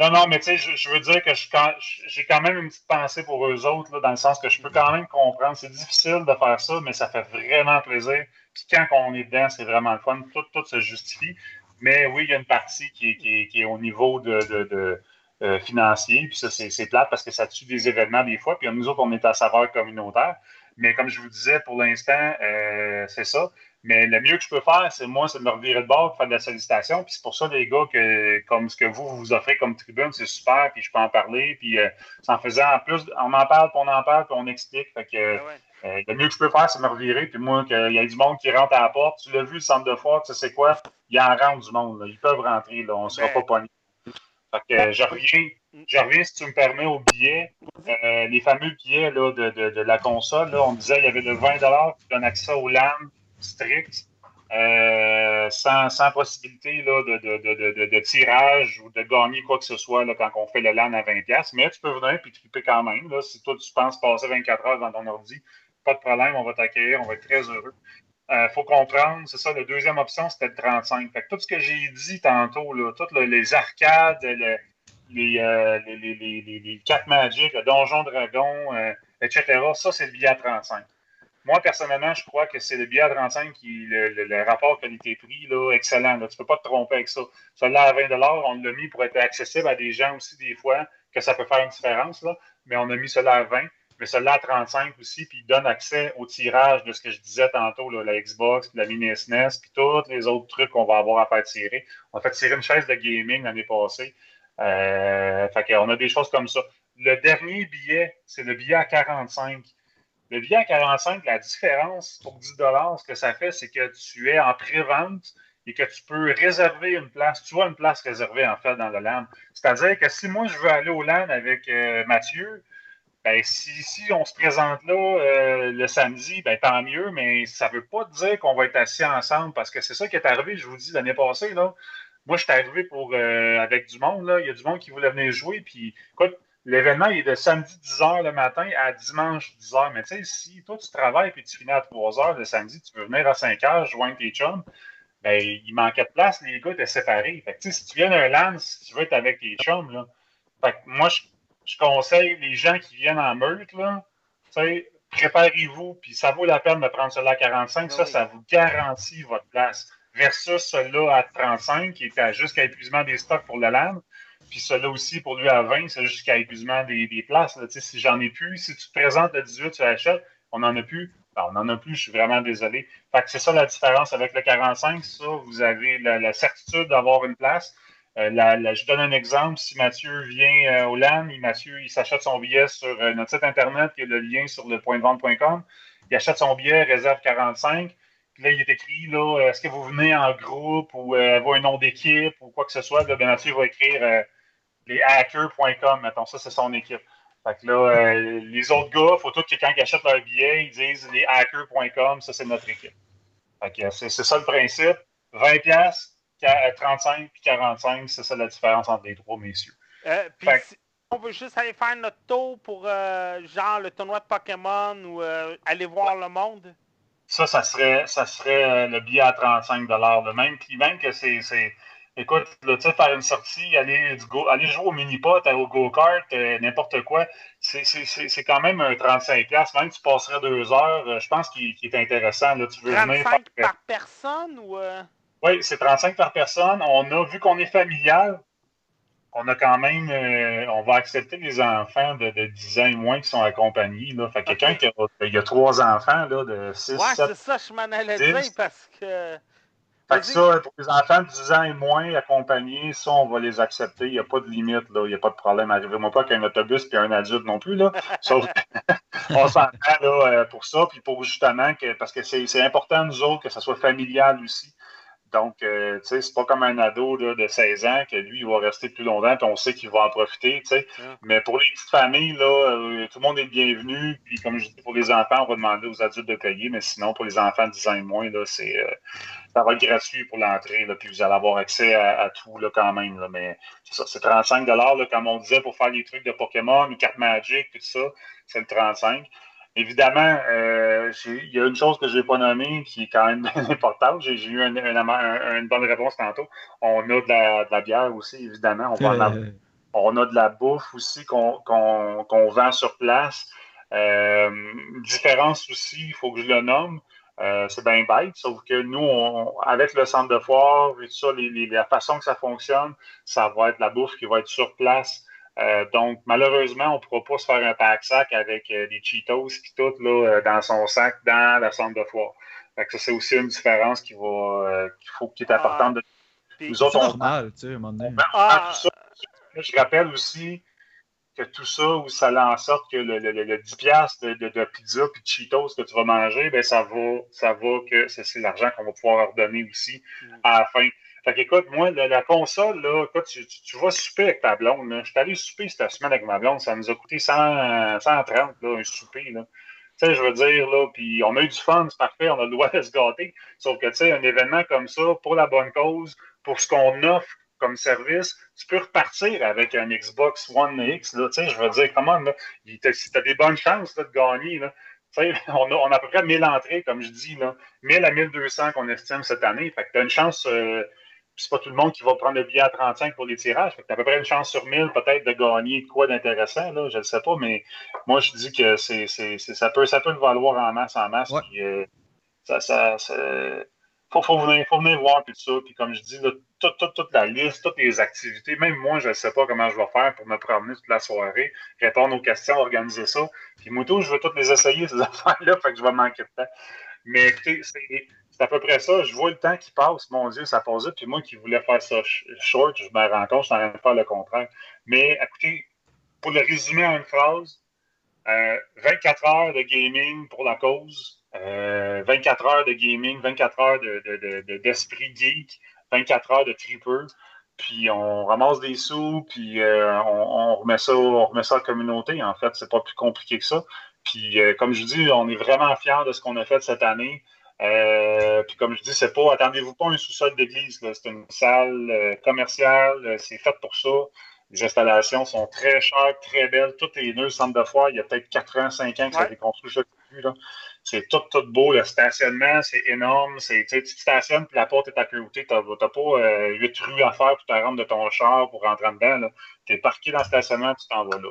Non, non, mais tu sais, je, veux dire que j'ai quand même une petite pensée pour eux autres, dans le sens que je peux quand même comprendre. C'est difficile de faire ça, mais ça fait vraiment plaisir. Puis quand on est dedans, c'est vraiment le fun. Tout, tout se justifie. Mais oui, il y a une partie qui est, qui est, au niveau de, de, euh, financier. Puis ça, c'est plate parce que ça tue des événements des fois. Puis nous autres, on est à saveur communautaire. Mais comme je vous disais, pour l'instant, euh, c'est ça. Mais le mieux que je peux faire, c'est moi, c'est de me revirer de bord, faire de la sollicitation. Puis c'est pour ça, les gars, que comme ce que vous vous offrez comme tribune, c'est super, puis je peux en parler. Puis euh, en faisant en plus, on en parle, puis on en parle, puis on explique. Fait que ah euh, le mieux que je peux faire, c'est me revirer. Puis moi, qu'il y a du monde qui rentre à la porte. Tu l'as vu, le centre de foire, tu sais quoi? Il y en rentre du monde. Ils peuvent rentrer, là. on ne sera pas pogné. Fait que je reviens, je reviens, si tu me permets, aux billets. Euh, les fameux billets là, de, de, de, la console, là, on disait qu'il y avait le 20 qui donne accès au LAN strict, euh, sans, possibilité là, de, tirage ou de gagner quoi que ce soit là, quand on fait le LAN à 20$. Mais tu peux venir et triper quand même. Là, si toi, tu penses passer 24 heures dans ton ordi, pas de problème, on va t'accueillir, on va être très heureux. Il euh, faut comprendre, c'est ça, la deuxième option, c'était le 35. Fait tout ce que j'ai dit tantôt, là, toutes les arcades, les, euh, les, les, les, les, cartes magiques, le donjon dragon, etc., ça, c'est le billet à 35. Moi, personnellement, je crois que c'est le billet à 35 qui le, le, rapport qualité-prix là, excellent. Tu ne peux pas te tromper avec ça. Celui-là à 20 on l'a mis pour être accessible à des gens aussi, des fois, que ça peut faire une différence. Là. Mais on a mis celui-là à 20, mais celui-là à 35 aussi, puis il donne accès au tirage de ce que je disais tantôt, la Xbox, la mini SNES, e puis tous les autres trucs qu'on va avoir à faire tirer. On a fait tirer une chaise de gaming l'année passée. Euh, fait qu'on a des choses comme ça. Le dernier billet, c'est le billet à 45. Le billet à 45, la différence pour 10 ce que ça fait, c'est que tu es en pré-vente et que tu peux réserver une place. Tu as une place réservée, en fait, dans le LAN. C'est-à-dire que si moi, je veux aller au LAN avec euh, Mathieu, ben, si, on se présente là euh, le samedi, ben, tant mieux, mais ça ne veut pas dire qu'on va être assis ensemble parce que c'est ça qui est arrivé, je vous dis, l'année passée. Là. Moi, je suis arrivé pour, euh, avec du monde. Là. Il y a du monde qui voulait venir jouer. Puis, écoute, L'événement est de samedi 10h le matin à dimanche 10h. Mais tu sais, si toi tu travailles et tu finis à 3h le samedi, tu veux venir à 5h joindre tes chums, ben, il manquait de place, les gars étaient séparés. Fait que, si tu viens d'un LAN, si tu veux être avec tes chums, là, fait que moi, je, conseille les gens qui viennent en meute, là, préparez-vous, puis ça vaut la peine de prendre cela à 45. Ça, ça vous garantit votre place. Versus celui-là à 35, qui est jusqu'à épuisement des stocks pour le LAN. Puis celui-là aussi, pour lui à 20, c'est jusqu'à épuisement des, des places. Si j'en ai plus, si tu te présentes le 18, tu achètes, on n'en a plus. Ben, on n'en a plus, je suis vraiment désolé. Fait que c'est ça la différence avec le 45. Ça, vous avez la, certitude d'avoir une place. Euh, je donne un exemple. Si Mathieu vient euh, au LAN, Mathieu, il s'achète son billet sur euh, notre site internet, qui est le lien sur le point de vente.com. Il achète son billet, réserve 45. Puis là, il est écrit, là, est-ce que vous venez en groupe ou avoir un nom d'équipe ou quoi que ce soit? Ben, Mathieu va écrire les hackers.com, mettons, ça, c'est son équipe. Fait que là, euh, les autres gars, il faut tout que quand ils achètent leur billet, ils disent les hackers.com, ça c'est notre équipe. Fait que c'est ça le principe. 20 pièces, 35 puis 45, c'est ça la différence entre les trois messieurs. Euh, puis si on veut juste aller faire notre tour pour euh, genre le tournoi de Pokémon ou euh, aller voir le monde? Ça, ça serait, ça serait le billet à 35 le même. Même que c'est Écoute, là, tu sais, faire une sortie, aller, du go, aller jouer au mini-pot, au go-kart, euh, n'importe quoi, c'est quand même un 35$. Même que tu passerais deux heures, euh, je pense qu'il est intéressant. Là, tu veux 35 par personne ou. Euh? Oui, c'est 35 par personne. On a vu qu'on est familial. On a quand même, on va accepter les enfants de, de, 10 ans et moins qui sont accompagnés. Là. Fait quelqu'un qui a, a, trois enfants là, de 6, ouais, c'est ça, je m'en allais dire parce que. Fait que ça, pour les enfants de 10 ans et moins accompagnés, ça, on va les accepter. Il n'y a pas de limite, là. Il n'y a pas de problème. Arrivez-moi pas qu'un autobus et un adulte non plus, là. [laughs] Sauf [laughs] on s'entend, là, euh, pour ça. Puis pour justement, que, parce que c'est important, nous autres, que ça soit familial aussi. Donc, euh, tu sais, c'est pas comme un ado là, de 16 ans que lui, il va rester plus longtemps, puis on sait qu'il va en profiter, tu sais. Mais pour les petites familles, là, euh, tout le monde est bienvenu. Puis, comme je dis, pour les enfants, on va demander aux adultes de payer, mais sinon, pour les enfants de 10 ans et moins, là, c'est, euh, ça va être gratuit pour l'entrée, puis vous allez avoir accès à, tout, là, quand même. Là, mais c'est ça, c'est 35 là, comme on disait, pour faire les trucs de Pokémon, les cartes Magic, tout ça, c'est le 35. Évidemment, euh, il y a une chose que je n'ai pas nommée qui est quand même [laughs] importante. J'ai eu une bonne réponse tantôt. On a de la, bière aussi, évidemment. On, euh. on, a de la bouffe aussi qu'on vend sur place. Euh, différence aussi, il faut que je le nomme. Euh, c'est bien bête, sauf que nous, avec le centre de foire et tout ça, la façon que ça fonctionne, ça va être la bouffe qui va être sur place euh, donc, malheureusement, on ne pourra pas se faire un pack-sac avec euh, des Cheetos qui tout là, euh, dans son sac dans la centre de foire. Fait que ça, c'est aussi une différence qui va qu'il faut qui est ah. importante. De... Nous autres, normal, tu sais, à un moment donné. Ah. Je rappelle aussi que tout ça, où ça en sorte que le, le, le 10$ de, de, de, pizza et de Cheetos que tu vas manger, ben ça va, ça va que c'est l'argent qu'on va pouvoir redonner aussi mm. à la fin. Fait qu'écoute, moi, la, console, là, écoute, tu, tu, vas souper avec ta blonde. Là. Je suis allé souper cette semaine avec ma blonde. Ça nous a coûté 100, 130, là, un souper. Là. Tu sais, je veux dire, là, puis on a eu du fun, c'est parfait, on a le droit de se gâter. Sauf que, tu sais, un événement comme ça, pour la bonne cause, pour ce qu'on offre comme service, tu peux repartir avec un Xbox One X, là, tu sais, je veux dire, comment, là, tu as des bonnes chances là, de gagner, là. [laughs] On a, on a à peu près 1000 entrées, comme je dis, là, 1000 à 1200 qu'on estime cette année. Fait que tu as une chance euh, c'est pas tout le monde qui va prendre le billet à 35 pour les tirages. Tu as à peu près une chance sur 1000 peut-être de gagner quoi d'intéressant, là, je ne sais pas, mais moi je dis que c'est, ça, peut, ça peut le valoir en masse en masse. Euh, ça, ça, faut, faut, venir, faut venir voir tout ça. Puis comme je dis, toute, la liste, toutes les activités, même moi, je ne sais pas comment je vais faire pour me promener toute la soirée, répondre aux questions, organiser ça. Puis moi, tout, je veux toutes les essayer, ces [laughs] affaires-là, fait que je vais manquer de temps. Mais écoutez, c'est c'est à peu près ça. Je vois le temps qui passe. Mon Dieu, ça passe vite. Puis moi qui voulais faire ça short, je me rends compte, je suis en train de faire le contraire. Mais écoutez, pour le résumer en une phrase, 24 euh, heures de gaming pour la cause, 24 euh, heures de gaming, 24 heures d'esprit de, geek, 24 heures de tripper. Puis on ramasse des sous, puis euh, on, remet ça, on remet ça à la communauté. En fait, c'est pas plus compliqué que ça. Puis comme je dis, on est vraiment fiers de ce qu'on a fait cette année. Euh, puis comme je dis, c'est pas, attendez-vous pas un sous-sol d'église. C'est une salle euh, commerciale, euh, c'est fait pour ça. Les installations sont très chères, très belles. Tout est neuf, centre de foire. Il y a peut-être 4 ans, 5 ans que ça a été construit, je C'est tout, tout beau. Le stationnement, c'est énorme. Tu te stationnes, puis la porte est à côté. Tu n'as pas 8 rues à faire pour te rendre de ton char pour rentrer dedans. Tu es parqué dans le stationnement, tu t'en vas là.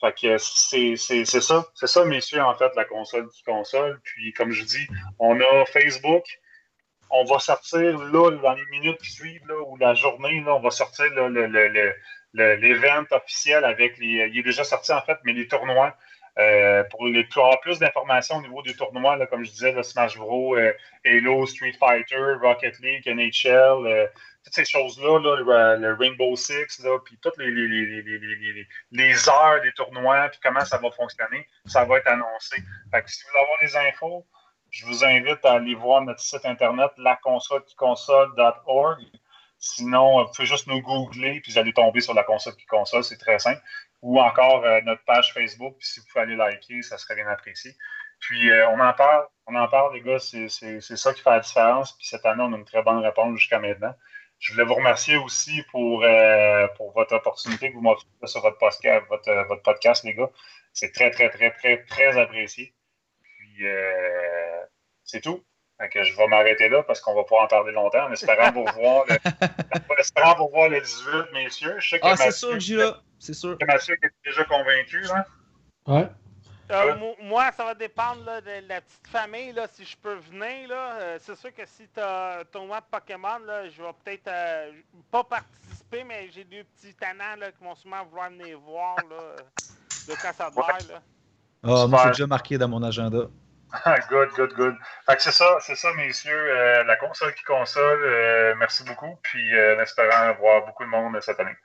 Fait que c'est ça. C'est ça, messieurs, en fait, la console qui console. Puis, comme je dis, on a Facebook. On va sortir là, dans les minutes qui suivent, là, ou la journée, là, on va sortir l'événement officiel avec les. Il est déjà sorti, en fait, mais les tournois. Euh, pour, avoir plus d'informations au niveau des tournois, là, comme je disais, le Smash Bros, euh, Halo, Street Fighter, Rocket League, NHL, euh, toutes ces choses-là, le, Rainbow Six, puis toutes les, heures des tournois, puis comment ça va fonctionner, ça va être annoncé. Si vous voulez avoir les infos, je vous invite à aller voir notre site internet laconsole.org. Sinon, vous pouvez juste nous googler, puis vous allez tomber sur la console qui console, c'est très simple. Ou encore notre page Facebook. Puis si vous pouvez aller liker, ça serait bien apprécié. Puis on en parle, on en parle, les gars, c'est ça qui fait la différence. Puis cette année, on a une très bonne réponse jusqu'à maintenant. Je voulais vous remercier aussi pour, pour votre opportunité que vous m'offrez sur votre podcast, votre, votre podcast, les gars. C'est très, très, très, très, très apprécié. Puis c'est tout. Donc, je vais m'arrêter là parce qu'on va pas en parler longtemps en espérant vous voir le, [laughs] espérant vous voir le 18, messieurs. Je sais que ah, c'est sûr que j'y là. C'est sûr. Que Mathieu est déjà convaincu. Hein? Ouais. Euh, moi, ça va dépendre là, de la petite famille, là, si je peux venir. Là. Euh, c'est sûr que si tu as tournoi de Pokémon, là, je vais peut-être euh, pas participer, mais j'ai deux petits tannants qui vont sûrement vouloir venir voir là, de quand ça Là. Ah, moi, c'est déjà marqué dans mon agenda. Good, good, good. Fait que c'est ça, c'est ça, messieurs. la console qui console, merci beaucoup. Puis en espérant voir beaucoup de monde cette année.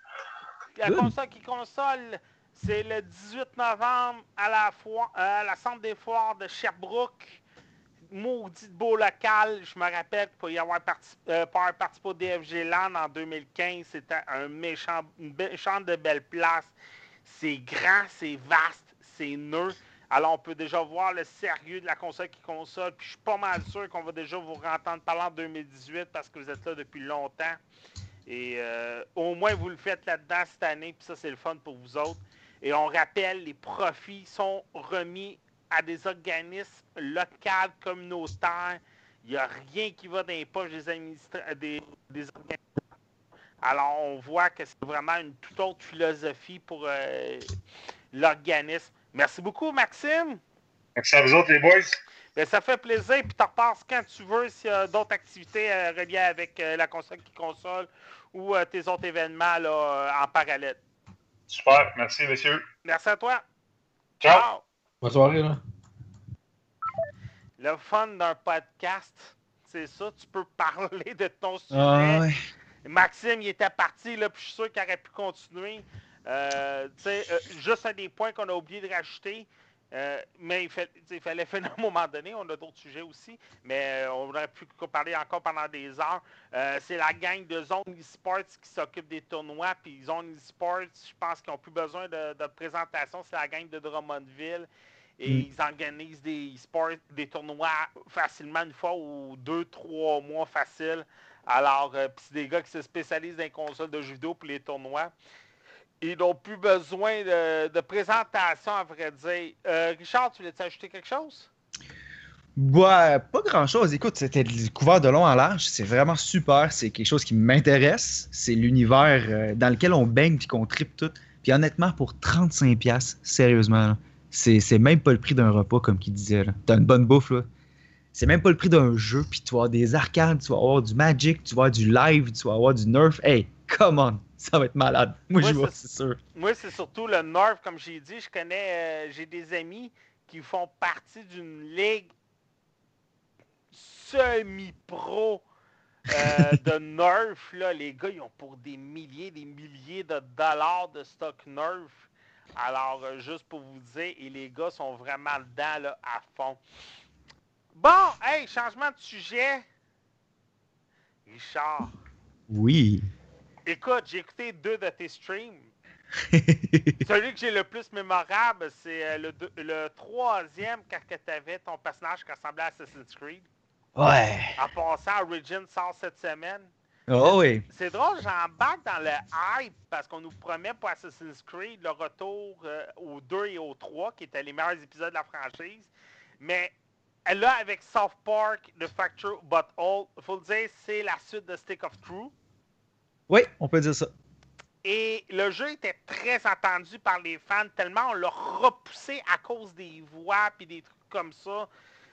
La console qui console, c'est le 18 novembre à la, foire, euh, la centre des foires de Sherbrooke. Maudit beau local. Je me rappelle qu'il y avoir euh, participé au DFG Land en 2015. C'était un méchant, une méchante de belle place. C'est grand, c'est vaste, c'est neutre. Alors, on peut déjà voir le sérieux de la console qui console. Puis, je suis pas mal sûr qu'on va déjà vous entendre parler en 2018 parce que vous êtes là depuis longtemps. Et euh, au moins, vous le faites là-dedans cette année. Puis ça, c'est le fun pour vous autres. Et on rappelle, les profits sont remis à des organismes locaux, communautaires. Il n'y a rien qui va dans les poches des, organismes. Alors, on voit que c'est vraiment une toute autre philosophie pour euh, l'organisme. Merci beaucoup, Maxime. Merci à vous autres, les boys. Bien, ça fait plaisir. Puis, tu repasses quand tu veux s'il y a d'autres activités euh, reliées avec euh, la console qui console ou tes autres événements là, en parallèle. Super. Merci, messieurs. Merci à toi. Ciao. Bonne soirée, là. Le fun d'un podcast, c'est ça. Tu peux [laughs] parler de ton sujet. Ah, Maxime, il était parti, là, puis je suis sûr qu'il aurait pu continuer. Euh, euh, juste un des points qu'on a oublié de rajouter. Euh, mais il, fallait [laughs] faire à un moment donné. On a d'autres sujets aussi, mais on aurait pu parler encore pendant des heures. Euh, c'est la gang de Zone Esports qui s'occupe des tournois. Puis Zone Esports, je pense qu'ils n'ont plus besoin de, présentation. C'est la gang de Drummondville. Et mm. ils organisent des sports, des tournois facilement une fois ou deux, trois mois facile. Alors, c'est des gars qui se spécialisent dans les consoles de jeux vidéo pour les tournois ils n'ont plus besoin de, présentation, à vrai dire. Euh, Richard, tu voulais ajouter quelque chose? Ouais, pas grand-chose. Écoute, c'était couvert de long en large. C'est vraiment super. C'est quelque chose qui m'intéresse. C'est l'univers euh, dans lequel on baigne et qu'on tripe tout. Puis honnêtement, pour 35$, sérieusement, c'est même pas le prix d'un repas, comme qu'il disait. T'as une bonne bouffe, là. C'est même pas le prix d'un jeu. Puis tu vas avoir des arcades, tu vas avoir du Magic, tu vas avoir du live, tu vas avoir du Nerf. Hey, come on! ça va être malade. Moi, je vois, c'est sûr. Moi, c'est surtout le Nerf, comme j'ai dit. Je connais, euh, j'ai des amis qui font partie d'une ligue semi-pro euh, [laughs] de Nerf. Là. Les gars, ils ont pour des milliers, des milliers de dollars de stock Nerf. Alors, euh, juste pour vous dire, et les gars sont vraiment dedans là, à fond. Bon, hey, changement de sujet. Richard. Oui. Écoute, j'ai écouté deux de tes streams. [laughs] Celui que j'ai le plus mémorable, c'est euh, le, troisième car que tu avais ton personnage qui ressemblait à Assassin's Creed. Ouais. En passant, Origin sort cette semaine. Oh oui. C'est drôle, j'embarque dans le hype parce qu'on nous promet pour Assassin's Creed le retour euh, aux 2 et aux 3, qui étaient les meilleurs épisodes de la franchise. Mais là, avec South Park, The Facture But All, il faut le dire, c'est la suite de Stick of Truth. Oui, on peut dire ça. Et le jeu était très attendu par les fans, tellement on l'a repoussé à cause des voix et des trucs comme ça.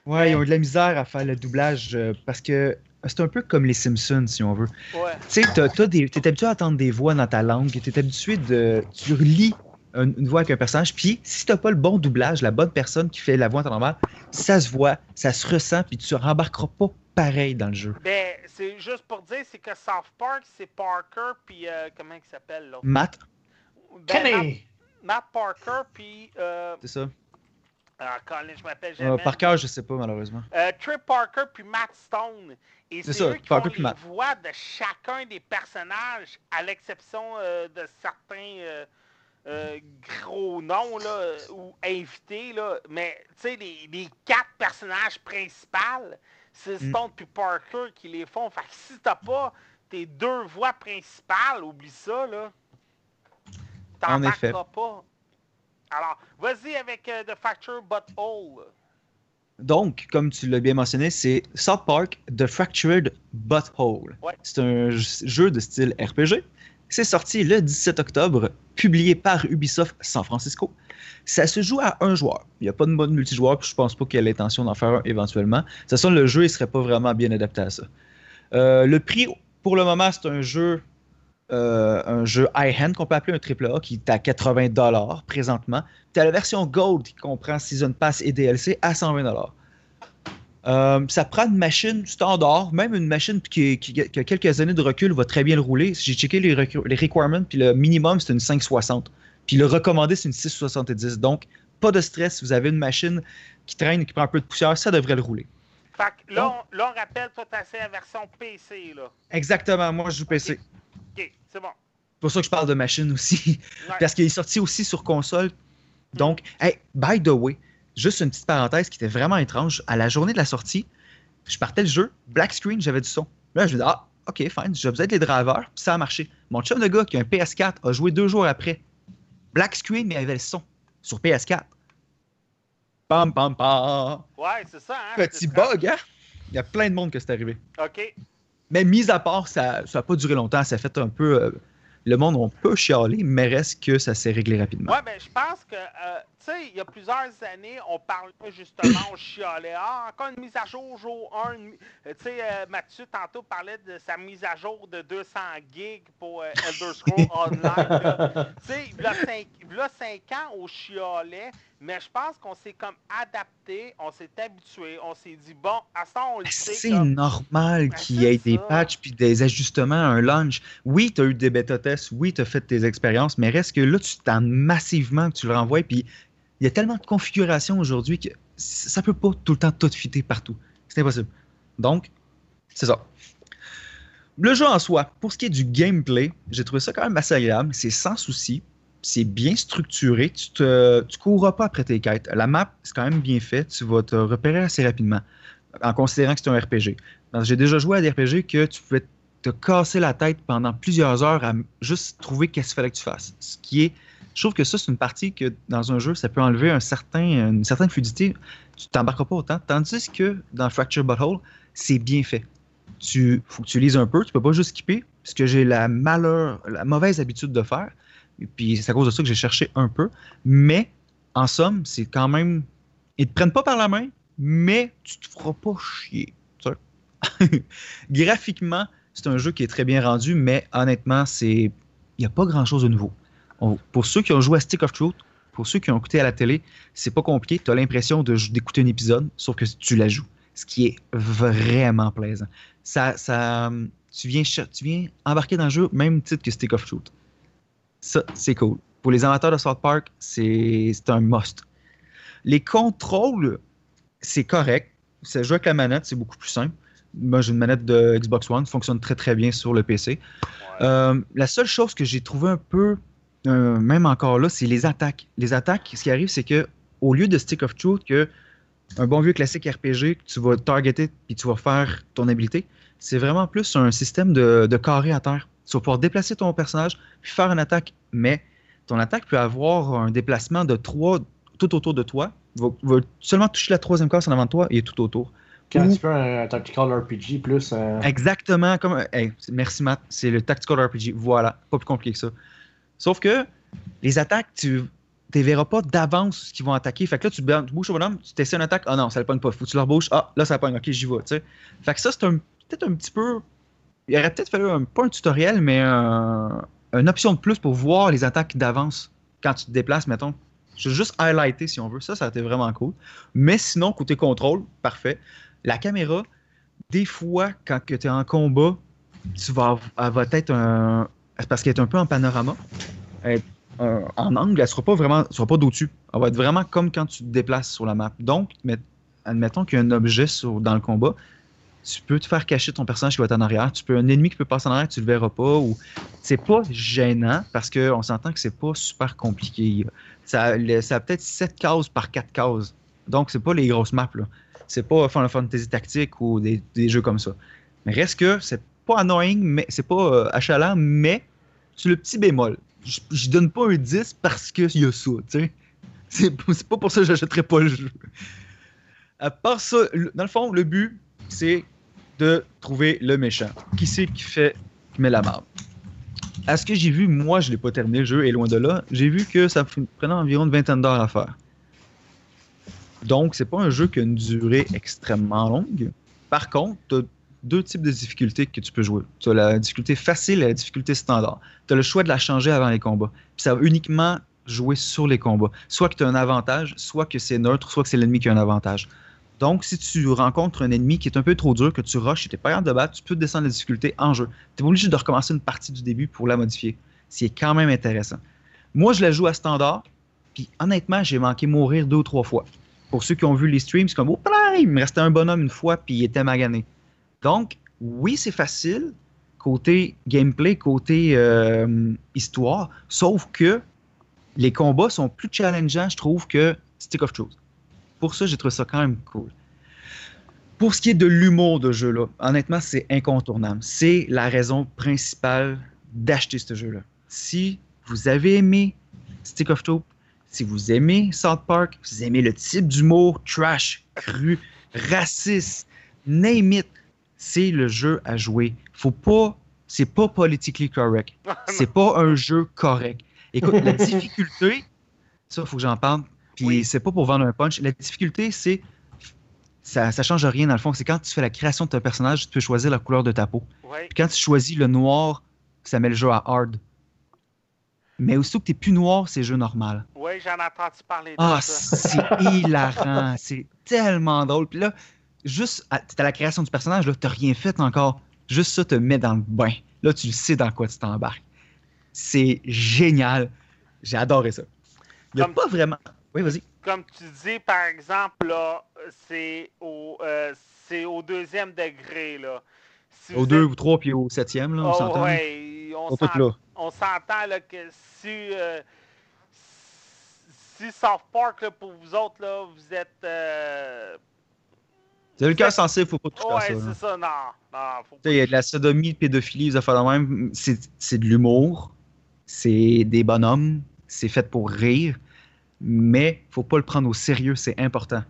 Ouais, ils ont eu de la misère à faire le doublage euh, parce que c'est un peu comme les Simpsons, si on veut. Ouais. Tu sais, t'es habitué à entendre des voix dans ta langue, t'es habitué de. Tu relis une, voix avec un personnage, puis si t'as pas le bon doublage, la bonne personne qui fait la voix en temps normal, ça se voit, ça se ressent, puis tu rembarqueras pas pareil dans le jeu. Ben, c'est juste pour dire, c'est que South Park, c'est Parker, puis euh, comment il s'appelle là? Matt. Ben, Matt, Parker, puis. Euh, c'est ça. Ah, Colin, je m'appelle euh, jamais. Parker, je sais pas, malheureusement. Trip Parker, puis Matt Stone. Et c'est eux qui Parker, font les voix de chacun des personnages, à l'exception de certains euh, gros noms là, ou invités, là, mais tu sais, les, les quatre personnages principaux, c'est Mm. Stone puis Parker qui les font. Fait que si t'as pas tes deux voix principales, oublie ça, là. En effet. T'embarqueras pas. Alors, vas-y avec euh, The Fracture Butthole. Donc, comme tu l'as bien mentionné, c'est South Park The Fractured Butthole. Ouais. C'est un jeu de style RPG. C'est sorti le 17 octobre, publié par Ubisoft San Francisco. Ça se joue à un joueur. Il n'y a pas de mode multijoueur, puis je pense pas qu'il y ait l'intention d'en faire un éventuellement. De toute façon, le jeu ne serait pas vraiment bien adapté à ça. Euh, le prix, pour le moment, c'est un jeu, euh, un jeu high-end qu'on peut appeler un AAA qui est à 80 présentement. Tu as la version Gold qui comprend Season Pass et DLC à 120 euh, ça prend une machine standard, même une machine qui, qui- qui a quelques années de recul va très bien le rouler. J'ai checké les, requirements, puis le minimum c'est une 560. Puis le recommandé c'est une 670. Donc, pas de stress, si vous avez une machine qui traîne, qui prend un peu de poussière, ça devrait le rouler. Fait que là, on, là, on rappelle, toi, t'as la version PC, là. Exactement, moi je joue PC. OK, c'est bon. C'est pour ça que je parle de machine aussi. Ouais. Parce qu'il est sorti aussi sur console. Donc, hey, by the way, juste une petite parenthèse qui était vraiment étrange. À la journée de la sortie, je partais le jeu, black screen, j'avais du son. Là, je me dis, ah, ok, fine, j'ai besoin des drivers, puis ça a marché. Mon chum de gars qui a un PS4 a joué deux jours après. Black screen, mais il avait le son sur PS4. Pam, pam, pam. Ouais, c'est ça, hein? Petit bug, hein? Il y a plein de monde que c'est arrivé. OK. Mais mis à part, ça n'a pas duré longtemps. Ça a fait un peu. euh, le monde a un peu chialé, mais reste que ça s'est réglé rapidement. Ouais, ben, je pense que, euh, sais, il y a plusieurs années, on parlait justement, on chialait. Ah, encore une mise à jour, jour 1. une mi- euh, Tu sais, euh, Mathieu, tantôt, parlait de sa mise à jour de 200 gigs pour euh, Elder Scrolls [laughs] Online. Tu sais, il y a cinq- il y a cinq ans, on chialait, mais je pense qu'on s'est comme adapté, on s'est habitué, on s'est dit, bon, à ça, on le sait. C'est comme- normal qu'il y ait des patchs puis des ajustements, un launch. Oui, tu as eu des bêta tests, oui, tu as fait tes expériences, mais reste que là, tu t'en massivement que tu le renvoies. Puis il y a tellement de configurations aujourd'hui que ça peut pas tout le temps tout fitter partout. C'est impossible. Donc, c'est ça. Le jeu en soi, pour ce qui est du gameplay, j'ai trouvé ça quand même assez agréable. C'est sans souci. C'est bien structuré. Tu tu courras pas après tes quêtes. La map, c'est quand même bien fait. Tu vas te repérer assez rapidement en considérant que c'est un RPG. J'ai déjà joué à des RPG que tu pouvais te casser la tête pendant plusieurs heures à juste trouver qu'est-ce qu'il fallait que tu fasses. Ce qui est, je trouve que ça, c'est une partie que dans un jeu, ça peut enlever un certain, une certaine fluidité. Tu t'embarqueras pas autant. Tandis que dans Fracture Butthole, c'est bien fait. Tu faut que tu lises un peu, tu peux pas juste skipper, ce que j'ai la malheur, la mauvaise habitude de faire. Et puis c'est à cause de ça que j'ai cherché un peu. Mais en somme, c'est quand même. Ils te prennent pas par la main, mais tu te feras pas chier. [laughs] Graphiquement, c'est un jeu qui est très bien rendu, mais honnêtement, c'est il n'y a pas grand-chose de nouveau. On- pour ceux qui ont joué à Stick of Truth, pour ceux qui ont écouté à la télé, c'est pas compliqué. Tu as l'impression d'écouter un épisode, sauf que tu la joues. Ce qui est vraiment plaisant. Ça, ça, tu, viens, cher- tu viens embarquer dans le jeu, même titre que Stick of Truth. Ça, c'est cool. Pour les amateurs de South Park, c'est un must. Les contrôles, c'est correct. Ça joue avec la manette, c'est beaucoup plus simple. Moi, j'ai une manette de Xbox One, fonctionne très très bien sur le PC. Euh, la seule chose que j'ai trouvé un peu, euh, même encore là, c'est les attaques. Les attaques, ce qui arrive, c'est que au lieu de Stick of Truth, que un bon vieux classique RPG, que tu vas targeter puis tu vas faire ton habilité, c'est vraiment plus un système de, de carré à terre. Tu vas pouvoir déplacer ton personnage puis faire une attaque, mais ton attaque peut avoir un déplacement de 3 tout autour de toi. Va, va seulement toucher la troisième case en avant de toi et tout autour. Quand Ou- tu fais un tactical RPG plus. euh, Exactement comme. hey, merci Matt, c'est le Tactical RPG. Voilà, pas plus compliqué que ça. Sauf que les attaques, tu ne verras pas d'avance ce qu'ils vont attaquer. Fait que là, tu, tu bouges au bonhomme, tu t'essaies une attaque. Ah non, ça ne pogne pas. Faut que tu leur bouges. Ah, là, ça pogne. Ok, j'y vais. Fait que ça, c'est peut-être un petit peu. Il aurait peut-être fallu un, pas un tutoriel, mais un- une option de plus pour voir les attaques d'avance quand tu te déplaces, mettons. Je vais juste highlighter si on veut. Ça, ça a été vraiment cool. Mais sinon, côté contrôle, parfait. La caméra, des fois, quand tu es en combat, tu vas, elle va être un. Parce qu'elle est un peu en panorama. Euh, en angle, elle sera pas vraiment. Sera pas d'au-dessus. Elle va être vraiment comme quand tu te déplaces sur la map. Donc, met- admettons qu'il y a un objet dans le combat. Tu peux te faire cacher ton personnage qui va être en arrière. Tu peux un ennemi qui peut passer en arrière, tu le verras pas. Ou c'est pas gênant parce qu'on s'entend que c'est pas super compliqué. Ça, ça a peut-être 7 cases par 4 cases. Donc c'est pas les grosses maps là. C'est pas Final Fantasy Tactique ou des, des jeux comme ça. Mais reste que c'est pas annoying, mais c'est pas euh, achalant, mais c'est le petit bémol. Je donne pas un 10 parce qu'il y a ça, tu sais. C'est pas pour ça que j'achèterais pas le jeu. À part ça, dans le fond, le but, c'est de trouver le méchant. Qui c'est qui fait, qui met la marde? À ce que j'ai vu, moi, je l'ai pas terminé le jeu, et loin de là, j'ai vu que ça prenait environ une vingtaine d'heures à faire. Donc, c'est pas un jeu qui a une durée extrêmement longue. Par contre, deux types de difficultés que tu peux jouer. Tu as la difficulté facile et la difficulté standard. Tu as le choix de la changer avant les combats. Puis ça va uniquement jouer sur les combats. Soit que tu as un avantage, soit que c'est neutre, soit que c'est l'ennemi qui a un avantage. Donc, si tu rencontres un ennemi qui est un peu trop dur, que tu rushes et tu n'es pas capable de battre, tu peux descendre la difficulté en jeu. Tu n'es obligé de recommencer une partie du début pour la modifier. C'est quand même intéressant. Moi, je la joue à standard, puis honnêtement, j'ai manqué mourir deux ou trois fois. Pour ceux qui ont vu les streams, c'est comme, oh, il me restait un bonhomme une fois, puis il était magané. Donc, oui, c'est facile, côté gameplay, côté euh, histoire, sauf que les combats sont plus challengeants, je trouve, que Stick of Truth. Pour ça, j'ai trouvé ça quand même cool. Pour ce qui est de l'humour de jeu-là, honnêtement, c'est incontournable. C'est la raison principale d'acheter ce jeu-là. Si vous avez aimé Stick of Truth, si vous aimez South Park, si vous aimez le type d'humour trash, cru, raciste, name it, c'est le jeu à jouer. Faut pas, c'est pas politically correct. C'est pas un jeu correct. Écoute, la [laughs] difficulté, ça, faut que j'en parle. Puis Oui. c'est pas pour vendre un punch. La difficulté, c'est. Ça, ça change rien dans le fond. C'est quand tu fais la création de ton personnage, tu peux choisir la couleur de ta peau. Puis quand tu choisis le noir, ça met le jeu à hard. Mais aussitôt que t'es plus noir, c'est jeu normal. Oui, j'en ai entendu parler de Ah, c'est [laughs] hilarant. C'est tellement drôle. Puis là, juste, à, t'es à la création du personnage, là, t'as rien fait encore. Juste ça te met dans le bain. Là, tu sais dans quoi tu t'embarques. C'est génial. J'ai adoré ça. Il n'y a Comme- pas vraiment. Oui, vas-y. Comme tu dis, par exemple, là, c'est au, euh, c'est au deuxième degré, là. Si Au vous 2 êtes- ou 3 puis au 7e, là, on Oh, s'entend. ouais, on s'entend là, que si, euh, si South Park, là, pour vous autres, là, vous êtes... euh, C'est le cas sensible, faut pas à Ouais, ça. là. c'est ça, non. non faut Il y a de la sodomie, de pédophilie, de même. C'est c'est de l'humour, c'est des bonhommes, c'est fait pour rire, mais faut pas le prendre au sérieux, c'est important.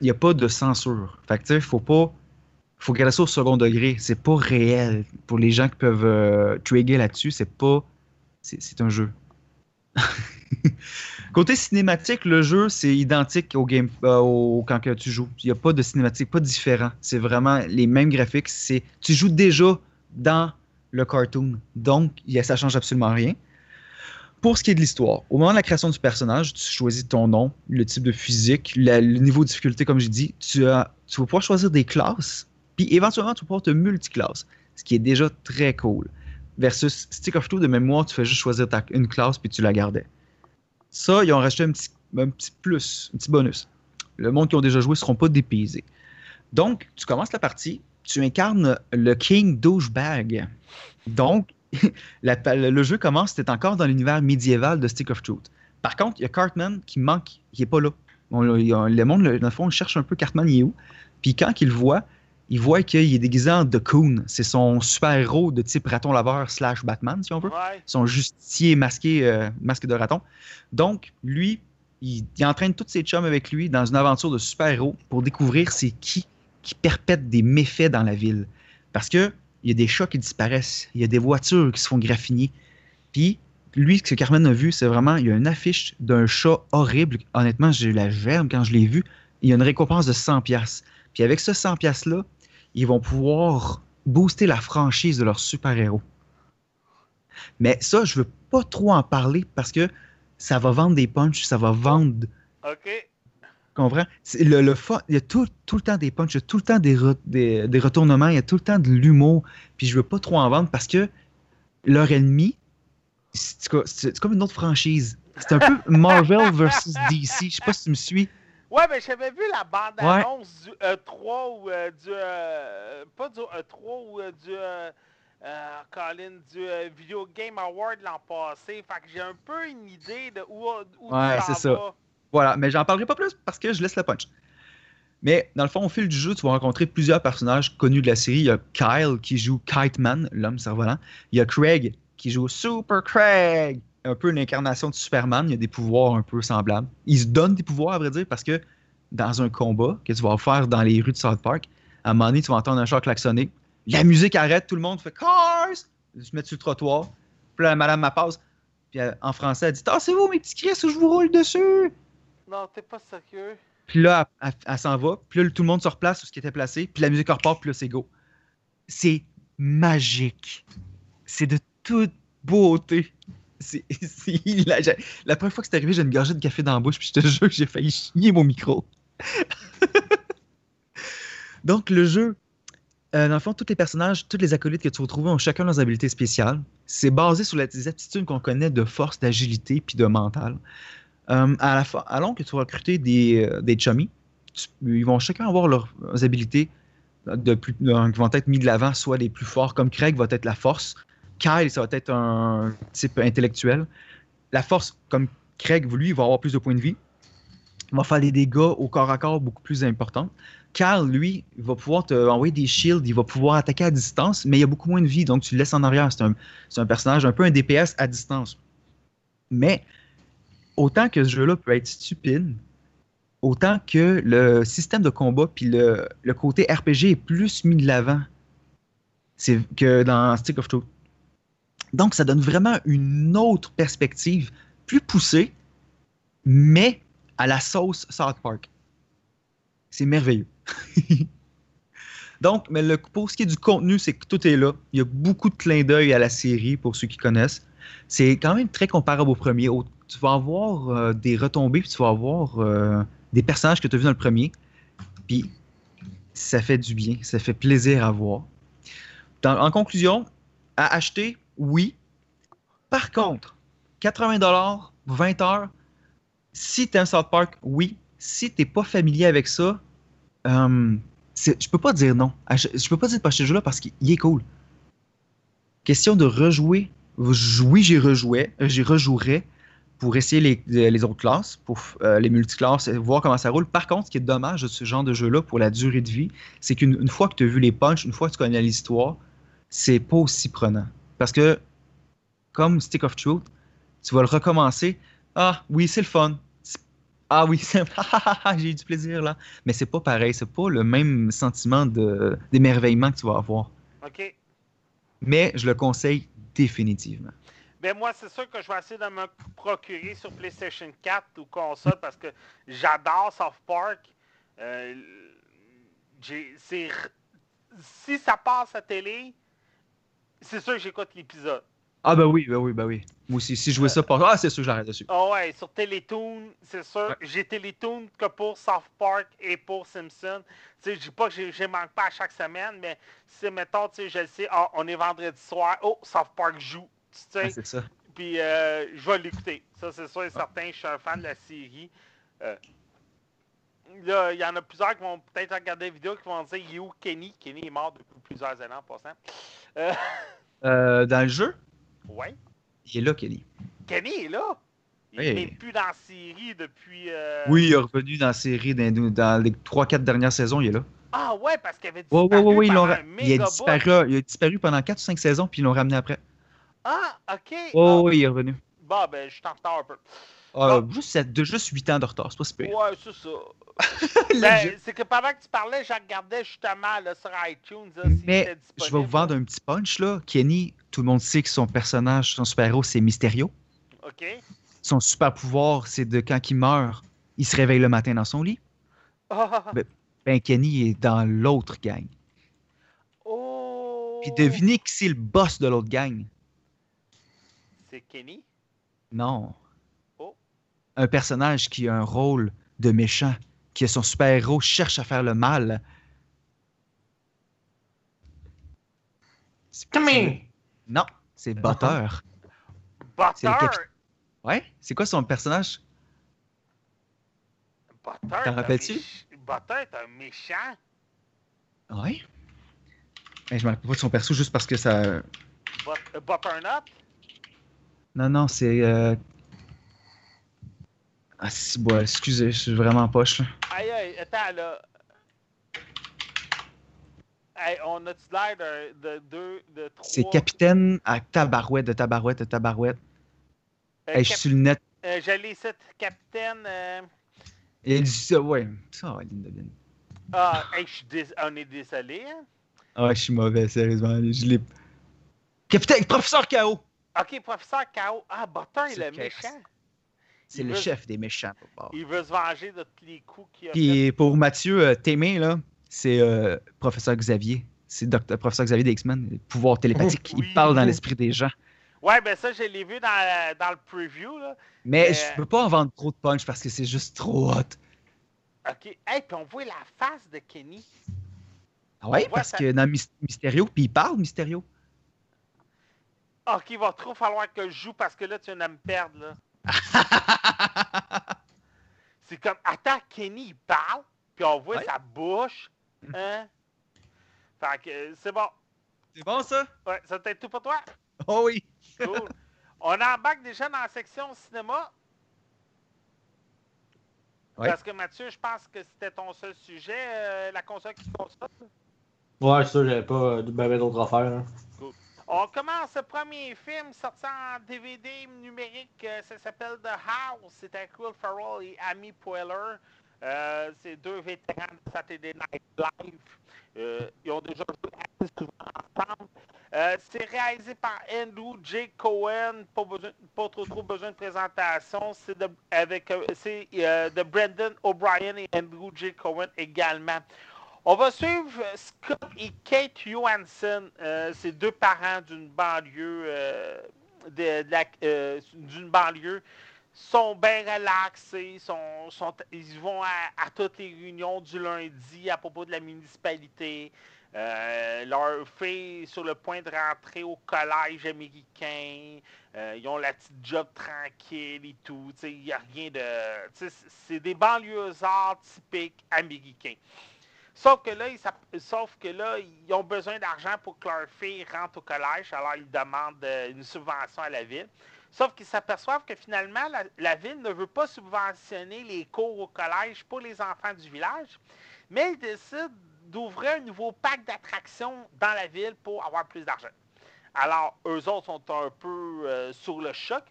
Il n'y a pas de censure. Fait que tu sais, faut pas. Faut garder ça au second degré. C'est pas réel. Pour les gens qui peuvent euh, trigger là-dessus, c'est pas. C'est c'est un jeu. [laughs] Côté cinématique, le jeu, c'est identique au game euh, au, quand tu joues. Il n'y a pas de cinématique, pas différent. C'est vraiment les mêmes graphiques. C'est Tu joues déjà dans le cartoon. Donc, ça change absolument rien. Pour ce qui est de l'histoire, au moment de la création du personnage, tu choisis ton nom, le type de physique, le niveau de difficulté, comme j'ai dit. Tu, as, vas pouvoir choisir des classes, puis éventuellement, tu vas pouvoir te multiclasses, ce qui est déjà très cool. Versus Stick of Two de mémoire, tu fais juste choisir une classe, puis tu la gardais. Ça, ils ont rajouté un petit, un petit plus, un petit bonus. Le monde qui ont déjà joué ne seront pas dépaysés. Donc, tu commences la partie, tu incarnes le King Douchebag. Donc, [laughs] le jeu commence, tu encore dans l'univers médiéval de Stick of Truth. Par contre, il y a Cartman qui manque, qui n'est pas là. On- il le monde, dans le fond, il cherche un peu Cartman, il est où? Puis quand il le voit, il voit qu'il est déguisé en The Coon. C'est son super-héros de type raton laveur slash Batman, si on veut Ouais. son justicier masqué, euh, masque de raton. Donc, lui, il, il entraîne tous ses chums avec lui dans une aventure de super-héros pour découvrir c'est qui qui perpètre des méfaits dans la ville. Parce que il y a des chats qui disparaissent, il y a des voitures qui se font graffiner. Puis, lui, ce que Carmen a vu, c'est vraiment, il y a une affiche d'un chat horrible. Honnêtement, j'ai eu la germe quand je l'ai vu. Il y a une récompense de 100 pièces. Puis avec ce 100 pièces là, ils vont pouvoir booster la franchise de leur super-héros. Mais ça, je veux pas trop en parler parce que ça va vendre des punchs, ça va vendre. OK. Comprends? Le, le fun- il y a tout, tout le temps des punchs, il y a tout le temps des, re- des, des retournements, il y a tout le temps de l'humour. Puis je veux pas trop en vendre parce que leur ennemi, c'est comme une autre franchise. C'est un peu Marvel versus DC. Je sais pas si tu me suis. Ouais, mais j'avais vu la bande-annonce du E3 ou euh, du... euh, pas du E3 ou euh, du... Colin, du Video Game Award l'an passé. Fait que j'ai un peu une idée de où, où Ouais, c'est ça. Voilà, mais j'en parlerai pas plus parce que je laisse le punch. Mais dans le fond, au fil du jeu, tu vas rencontrer plusieurs personnages connus de la série. Il y a Kyle qui joue Kite Man, l'homme cerf-volant. Il y a Craig qui joue Super Craig, un peu une incarnation de Superman. Il y a des pouvoirs un peu semblables. Il se donne des pouvoirs, à vrai dire, parce que dans un combat que tu vas faire dans les rues de South Park, à un moment donné, tu vas entendre un char klaxonner. La musique arrête, tout le monde fait Cars! Se mettent sur le trottoir. Puis là, madame m'appasse. Puis elle- en français, elle dit Tassez-vous, mes petits Chris, ou je vous roule dessus! Non, t'es pas sérieux. Puis là, elle, elle- elle s'en va. Puis là, tout le monde se replace sur ce qui était placé. Puis la musique repart. Puis là, c'est go. C'est magique. C'est de toute beauté. [laughs] La première fois que c'est arrivé, j'ai une gorgée de café dans la bouche. Puis je te jure que j'ai failli chier mon micro. [laughs] Donc, le jeu, euh, dans le fond, tous les personnages, tous les acolytes que tu vas trouver ont chacun leurs habilités spéciales. C'est basé sur les aptitudes qu'on connaît de force, d'agilité puis de mental. Euh, à la fin, que tu vas recruter des, euh, des chummies, ils vont chacun avoir leurs habilités de plus, euh, qui vont être mis de l'avant, soit les plus forts, comme Craig va être la force, Kyle, ça va être un type intellectuel. La force, comme Craig, lui, il va avoir plus de points de vie. Il va faire des dégâts au corps à corps beaucoup plus importants. Kyle, lui, il va pouvoir te envoyer des shields, il va pouvoir attaquer à distance, mais il a beaucoup moins de vie, donc tu le laisses en arrière. C'est un, personnage un peu un DPS à distance. Mais autant que ce jeu-là peut être stupide, autant que le système de combat puis le, côté RPG est plus mis de l'avant que dans Stick of Truth. Donc, ça donne vraiment une autre perspective, plus poussée, mais à la sauce South Park. C'est merveilleux. [laughs] Donc, mais pour ce qui est du contenu, c'est que tout est là. Il y a beaucoup de clins d'œil à la série, pour ceux qui connaissent. C'est quand même très comparable au premier. Tu vas avoir euh, des retombées, puis tu vas avoir euh, des personnages que tu as vus dans le premier. Puis, ça fait du bien, ça fait plaisir à voir. En conclusion, à acheter, oui. Par contre, 80 20 heures, si tu aimes South Park, oui. Si tu pas familier avec ça, euh, je peux pas dire non. Ach- Je peux pas dire de pas ce jeu-là parce qu'il est cool. Question de rejouer. Oui, j'y rejouais, euh, j'y rejouerais pour essayer les, autres classes, pour euh, les multiclasses, voir comment ça roule. Par contre, ce qui est dommage de ce genre de jeu-là pour la durée de vie, c'est qu'une une fois que tu as vu les punchs, une fois que tu connais l'histoire, c'est pas aussi prenant. Parce que, comme Stick of Truth, tu vas le recommencer. Ah, oui, c'est le fun. Ah oui, [laughs] c'est- [laughs] j'ai eu du plaisir là. Mais c'est pas pareil, c'est pas le même sentiment d'émerveillement que tu vas avoir. OK. Mais je le conseille définitivement. Ben moi, c'est sûr que je vais essayer de me procurer sur PlayStation 4 ou console parce que j'adore South Park. Euh, si ça passe à télé, c'est sûr que j'écoute l'épisode. Ah ben oui, ben oui, ben oui. Moi aussi, si je jouais ça par... Ah, c'est sûr que j'arrête dessus. Ah ouais, sur Télétoon, c'est sûr. Ouais. J'ai Télétoon que pour South Park et pour Simpson. Tu sais, je dis pas que je manque pas à chaque semaine, mais si, mettons, tu sais, je le sais, ah, on est vendredi soir, oh, South Park joue. Tu sais, Ah, c'est ça. Puis euh, je vais l'écouter. Ça, c'est sûr et certain. Je suis un fan de la série. Euh, là, il y en a plusieurs qui vont peut-être regarder la vidéo qui vont dire Il est où Kenny? Kenny est mort depuis plusieurs années en passant. Euh, dans le jeu, ouais. il est là, Kelly. Kenny est là? Il n'est plus dans la série depuis. euh, Oui, il est revenu dans la série, dans, dans les 3-4 dernières saisons, il est là. Ah ouais, parce qu'il avait disparu pendant ra- un il, a disparu, il a disparu pendant 4 ou 5 saisons, puis ils l'ont ramené après. Ah, ok. Oh, Ah, oui, il est revenu. Bon, ben, je suis en retard un peu. Ah, Ah. juste, de juste 8 ans de retard, c'est pas si pire. Ouais, c'est ça. [laughs] Ben, c'est que pendant que tu parlais, je regardais justement là, sur iTunes. Là, Mais je vais vous vendre un petit punch, là. Kenny, tout le monde sait que son personnage, son super-héros, c'est Mysterio. OK. Son super pouvoir, c'est de quand il meurt, il se réveille le matin dans son lit. [laughs] Ben- Ben, Kenny est dans l'autre gang. oh! Puis devinez qui c'est le boss de l'autre gang? C'est Kenny? Non. Un personnage qui a un rôle de méchant, qui est son super-héros, cherche à faire le mal. Come. Non, c'est Butter. Butter! Ouais? C'est quoi son personnage? Butter. T'en rappelles-tu? Butter est un méchant? Ouais. Hey, je me rappelle pas de son perso juste parce que ça. But, Butternut? Non, non, c'est. euh, Ah, si, bon, excusez, je suis vraiment poche. là. Aïe, aïe, attends, là. Hey, on a-tu l'air de, de deux, de trois... C'est capitaine à tabarouette, de tabarouette, de tabarouette. Euh, Hey, je suis le net. euh, l'ai ici, capitaine... euh, Il dit ça, ouais. Ça, ouais, Linda. Ah, hey, je suis on est désolé, hein? Ah, ouais, je suis mauvais, sérieusement. Je l'ai. Capitaine, professeur KO! Ok, professeur K.O. Ah, est C'est le K.O. méchant. C'est le veut- chef des méchants. Il veut se venger de tous les coups qu'il a fait. Puis pour Mathieu euh, Témé, là, c'est euh, professeur Xavier. C'est docteur professeur Xavier des X-Men, le pouvoir télépathique. Oui. Il parle dans l'esprit des gens. Ouais, ben ça, je l'ai vu dans, dans le preview, là. Mais Euh, je peux pas en vendre trop de punch parce que c'est juste trop hot. Ok. Hey, puis on voit la face de Kenny. Ah ouais, parce que dans Mys- Mysterio, puis il parle Mysterio. Ok, il va trop falloir que je joue parce que là, tu viens de me perdre, là. [laughs] C'est comme, attends, Kenny, il parle, puis on voit Ouais. sa bouche. Hein? Fait que c'est bon. c'est bon ça? Ouais, ça peut être tout pour toi? [laughs] Oh oui. Cool. on embarque déjà dans la section cinéma. Ouais. Parce que Mathieu, je pense que c'était ton seul sujet, euh, la console qui console. Ouais, ça, j'avais pas euh, d'autres affaires. hein. On commence le premier film sorti en DVD numérique. euh, ça s'appelle The House. C'est avec Will Ferrell et Amy Poehler. Euh, c'est deux vétérans de Saturday Night Live. Euh, ils ont déjà joué assez souvent ensemble. C'est réalisé par Andrew J. Cohen. Pas, besoin- pas trop trop besoin de présentation. C'est c'est de Brendan O'Brien et Andrew J. Cohen également. On va suivre euh, Scott et Kate Johansson. Euh, c'est deux parents d'une banlieue, euh, d'une banlieue. sont bien relaxés, ils vont à, toutes les réunions du lundi à propos de la municipalité. Leur fille est sur le point de rentrer au collège américain. Ils ont la petite job tranquille et tout. Il n'y a rien de. c'est des banlieusards typiques américains. Sauf que là, ils, sauf que là, ils ont besoin d'argent pour que leur fille rentre au collège, alors ils demandent euh, une subvention à la ville. Sauf qu'ils s'aperçoivent que finalement, la, ville ne veut pas subventionner les cours au collège pour les enfants du village, mais ils décident d'ouvrir un nouveau parc d'attractions dans la ville pour avoir plus d'argent. Alors, eux autres sont un peu euh, sur le choc.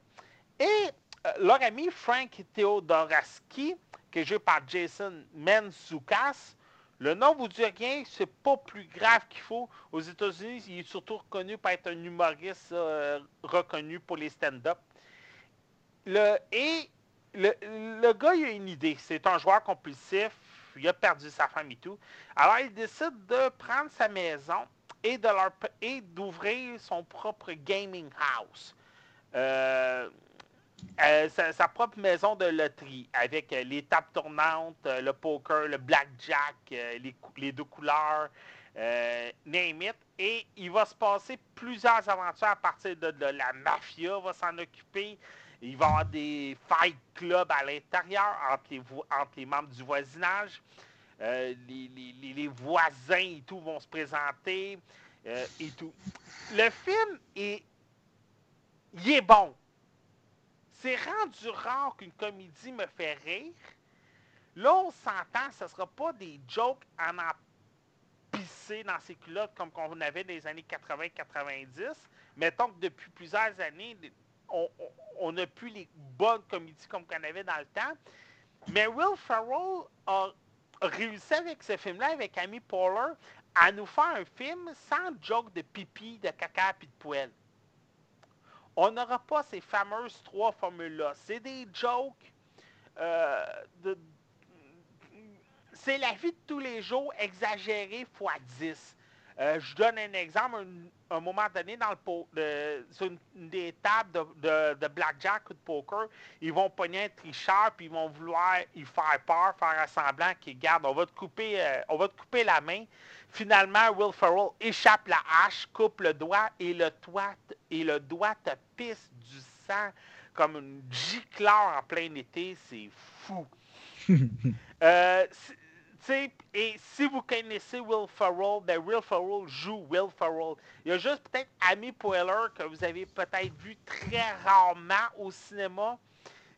Et euh, leur ami Frank Theodoraski, qui est joué par Jason Mensoukas, le nom vous dit rien, c'est pas plus grave qu'il faut. Aux États-Unis, il est surtout reconnu pour être un humoriste euh, reconnu pour les stand-up. Et le, gars, il a une idée. C'est un joueur compulsif. Il a perdu sa femme et tout. Alors, il décide de prendre sa maison et et d'ouvrir son propre gaming house. Euh, euh, sa, propre maison de loterie avec euh, les tables tournantes, euh, le poker, le blackjack, les, deux couleurs, name it. Et il va se passer plusieurs aventures à partir de, la mafia va s'en occuper. Il va y avoir des fight clubs à l'intérieur entre les, membres du voisinage. Les, les- voisins et tout vont se présenter et tout. Le film est, il est bon. C'est rendu rare qu'une comédie me fait rire. Là, on s'entend, ce ne sera pas des jokes en en pisser dans ses culottes comme qu'on avait dans les années 80-90. Mettons que depuis plusieurs années, on n'a plus les bonnes comédies comme qu'on avait dans le temps. Mais Will Ferrell a réussi avec ce film-là, avec Amy Poehler, à nous faire un film sans joke de pipi, de caca et de poêle. On n'aura pas ces fameuses trois formules-là. C'est des jokes euh. C'est la vie de tous les jours exagérée fois 10. Euh, je donne un exemple. Un, un moment donné, dans le sur une, une des tables de, de- de blackjack ou de poker, ils vont pogner un tricheur puis ils vont vouloir y faire peur, faire un semblant qu'ils gardent. On va te couper, euh, on va te couper la main. Finalement, Will Ferrell échappe la hache, coupe le doigt et le doigt, et le doigt te pisse du sang comme une gicleur en plein été. C'est fou. [laughs] Euh, et si vous connaissez Will Ferrell, ben Will Ferrell joue Will Ferrell. Il y a juste peut-être Amy Poehler que vous avez peut-être vu très rarement au cinéma,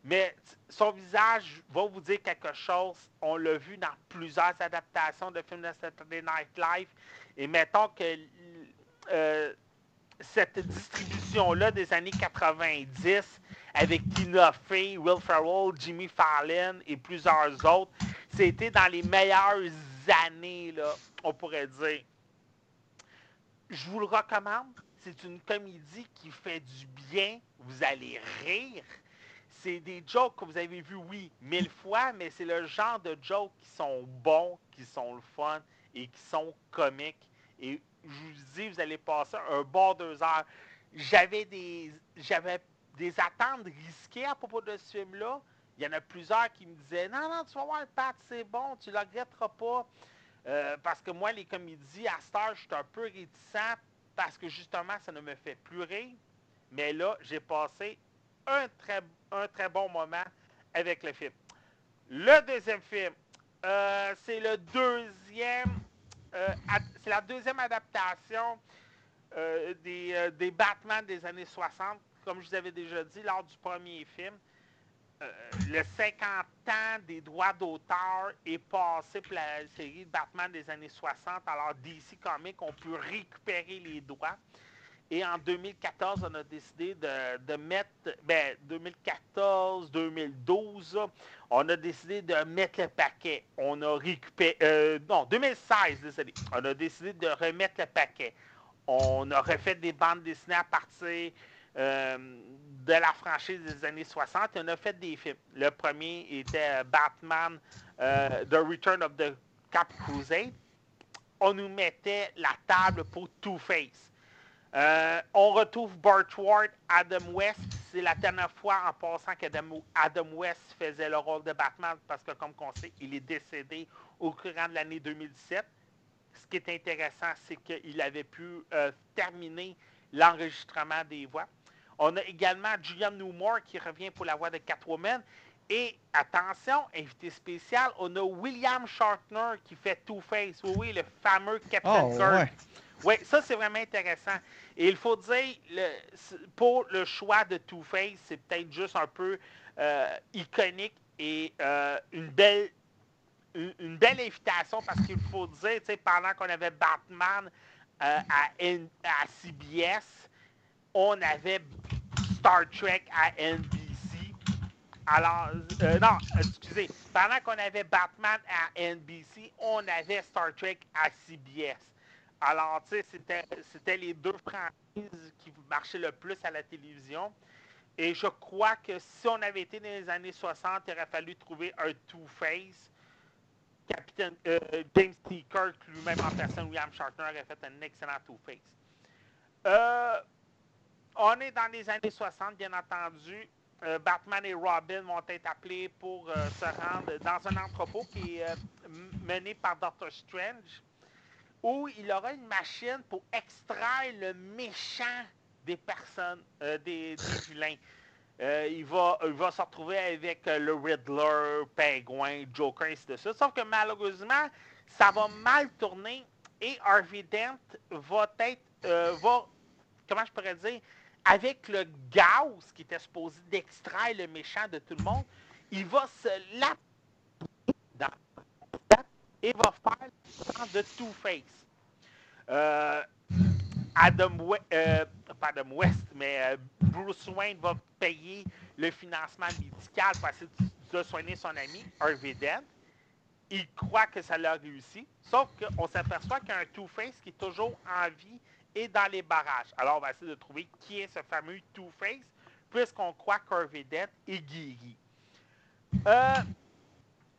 mais son visage va vous dire quelque chose. On l'a vu dans plusieurs adaptations de films de Saturday Night Live. Et mettons que euh, cette distribution-là des années 90 avec Tina Fey, Will Ferrell, Jimmy Fallon et plusieurs autres, c'était dans les meilleures années, là, on pourrait dire. Je vous le recommande. C'est une comédie qui fait du bien. Vous allez rire. C'est des jokes que vous avez vus, oui, mille fois, mais c'est le genre de jokes qui sont bons, qui sont le fun et qui sont comiques. Et je vous dis, vous allez passer un bon deux heures. J'avais des, j'avais des attentes risquées à propos de ce film-là. Il y en a plusieurs qui me disaient Non, non, tu vas voir le Pat, c'est bon, tu ne le regretteras pas. Euh, parce que moi, les comédies, à cette heure, je suis un peu réticent parce que justement, ça ne me fait plus rire. Mais là, j'ai passé un très, un très bon moment avec le film. Le deuxième film, euh, euh, c'est la deuxième adaptation euh, des, des Batman des années 60. Comme je vous avais déjà dit lors du premier film, le 50 ans des droits d'auteur est passé pour la série Batman des années 60. Alors DC Comics ont pu récupérer les droits. Et en 2014, on a décidé de, mettre, ben 2014, 2012, là, on a décidé de mettre le paquet. On a récupéré, euh, non, 2016, désolé. On a décidé de remettre le paquet. On a refait des bandes dessinées à partir euh, de la franchise des années 60 et on a fait des films. Le premier était euh, Batman, The Return of the Cap Crusade. On nous mettait la table pour Two-Face. Euh, on retrouve Burt Ward, Adam West. C'est la dernière fois en passant qu'Adam Adam West faisait le rôle de Batman parce que, comme on sait, il est décédé au courant de l'année 2017. Ce qui est intéressant, c'est qu'il avait pu euh, terminer l'enregistrement des voix. On a également Julianne Newmar qui revient pour la voix de Catwoman. Et attention, invité spécial, on a William Shatner qui fait Two-Face. Oui, oui, le fameux Captain Oh, Kirk. ouais. Oui, ça c'est vraiment intéressant. Et il faut dire, pour le choix de Two-Face, c'est peut-être juste un peu euh, iconique et euh, une belle une, belle invitation parce qu'il faut dire, pendant qu'on avait Batman euh, à, à CBS, on avait Star Trek à NBC. Alors, euh, non, excusez, pendant qu'on avait Batman à NBC, on avait Star Trek à CBS. Alors, tu sais, c'était, les deux franchises qui marchaient le plus à la télévision. Et je crois que si on avait été dans les années 60, il aurait fallu trouver un Two-Face. Capitaine euh, James T. Kirk, lui-même en personne, William Shatner, aurait fait un excellent Two-Face. Euh, on est dans les années 60, bien entendu. Euh, Batman et Robin vont être appelés pour se rendre dans un entrepôt qui est mené par Doctor Strange, où il aura une machine pour extraire le méchant des personnes, euh, des, des [laughs] vilains. Euh, il, va, il va se retrouver avec euh, le Riddler, Pingouin, Joker, ainsi de suite. Sauf que malheureusement, ça va mal tourner et Harvey Dent va être, euh, va, comment je pourrais dire, avec le gaz qui était supposé d'extraire le méchant de tout le monde, il va se la dans et va faire le plan de Two-Face. Euh, Adam West, pas Adam West, mais euh, Bruce Wayne va payer le financement médical pour essayer de soigner son ami, Harvey Dent. Il croit que ça l'a réussi, sauf qu'on s'aperçoit qu'il y a un Two-Face qui est toujours en vie et dans les barrages. Alors, on va essayer de trouver qui est ce fameux Two-Face, puisqu'on croit qu'Harvey Dent est guéri. Euh,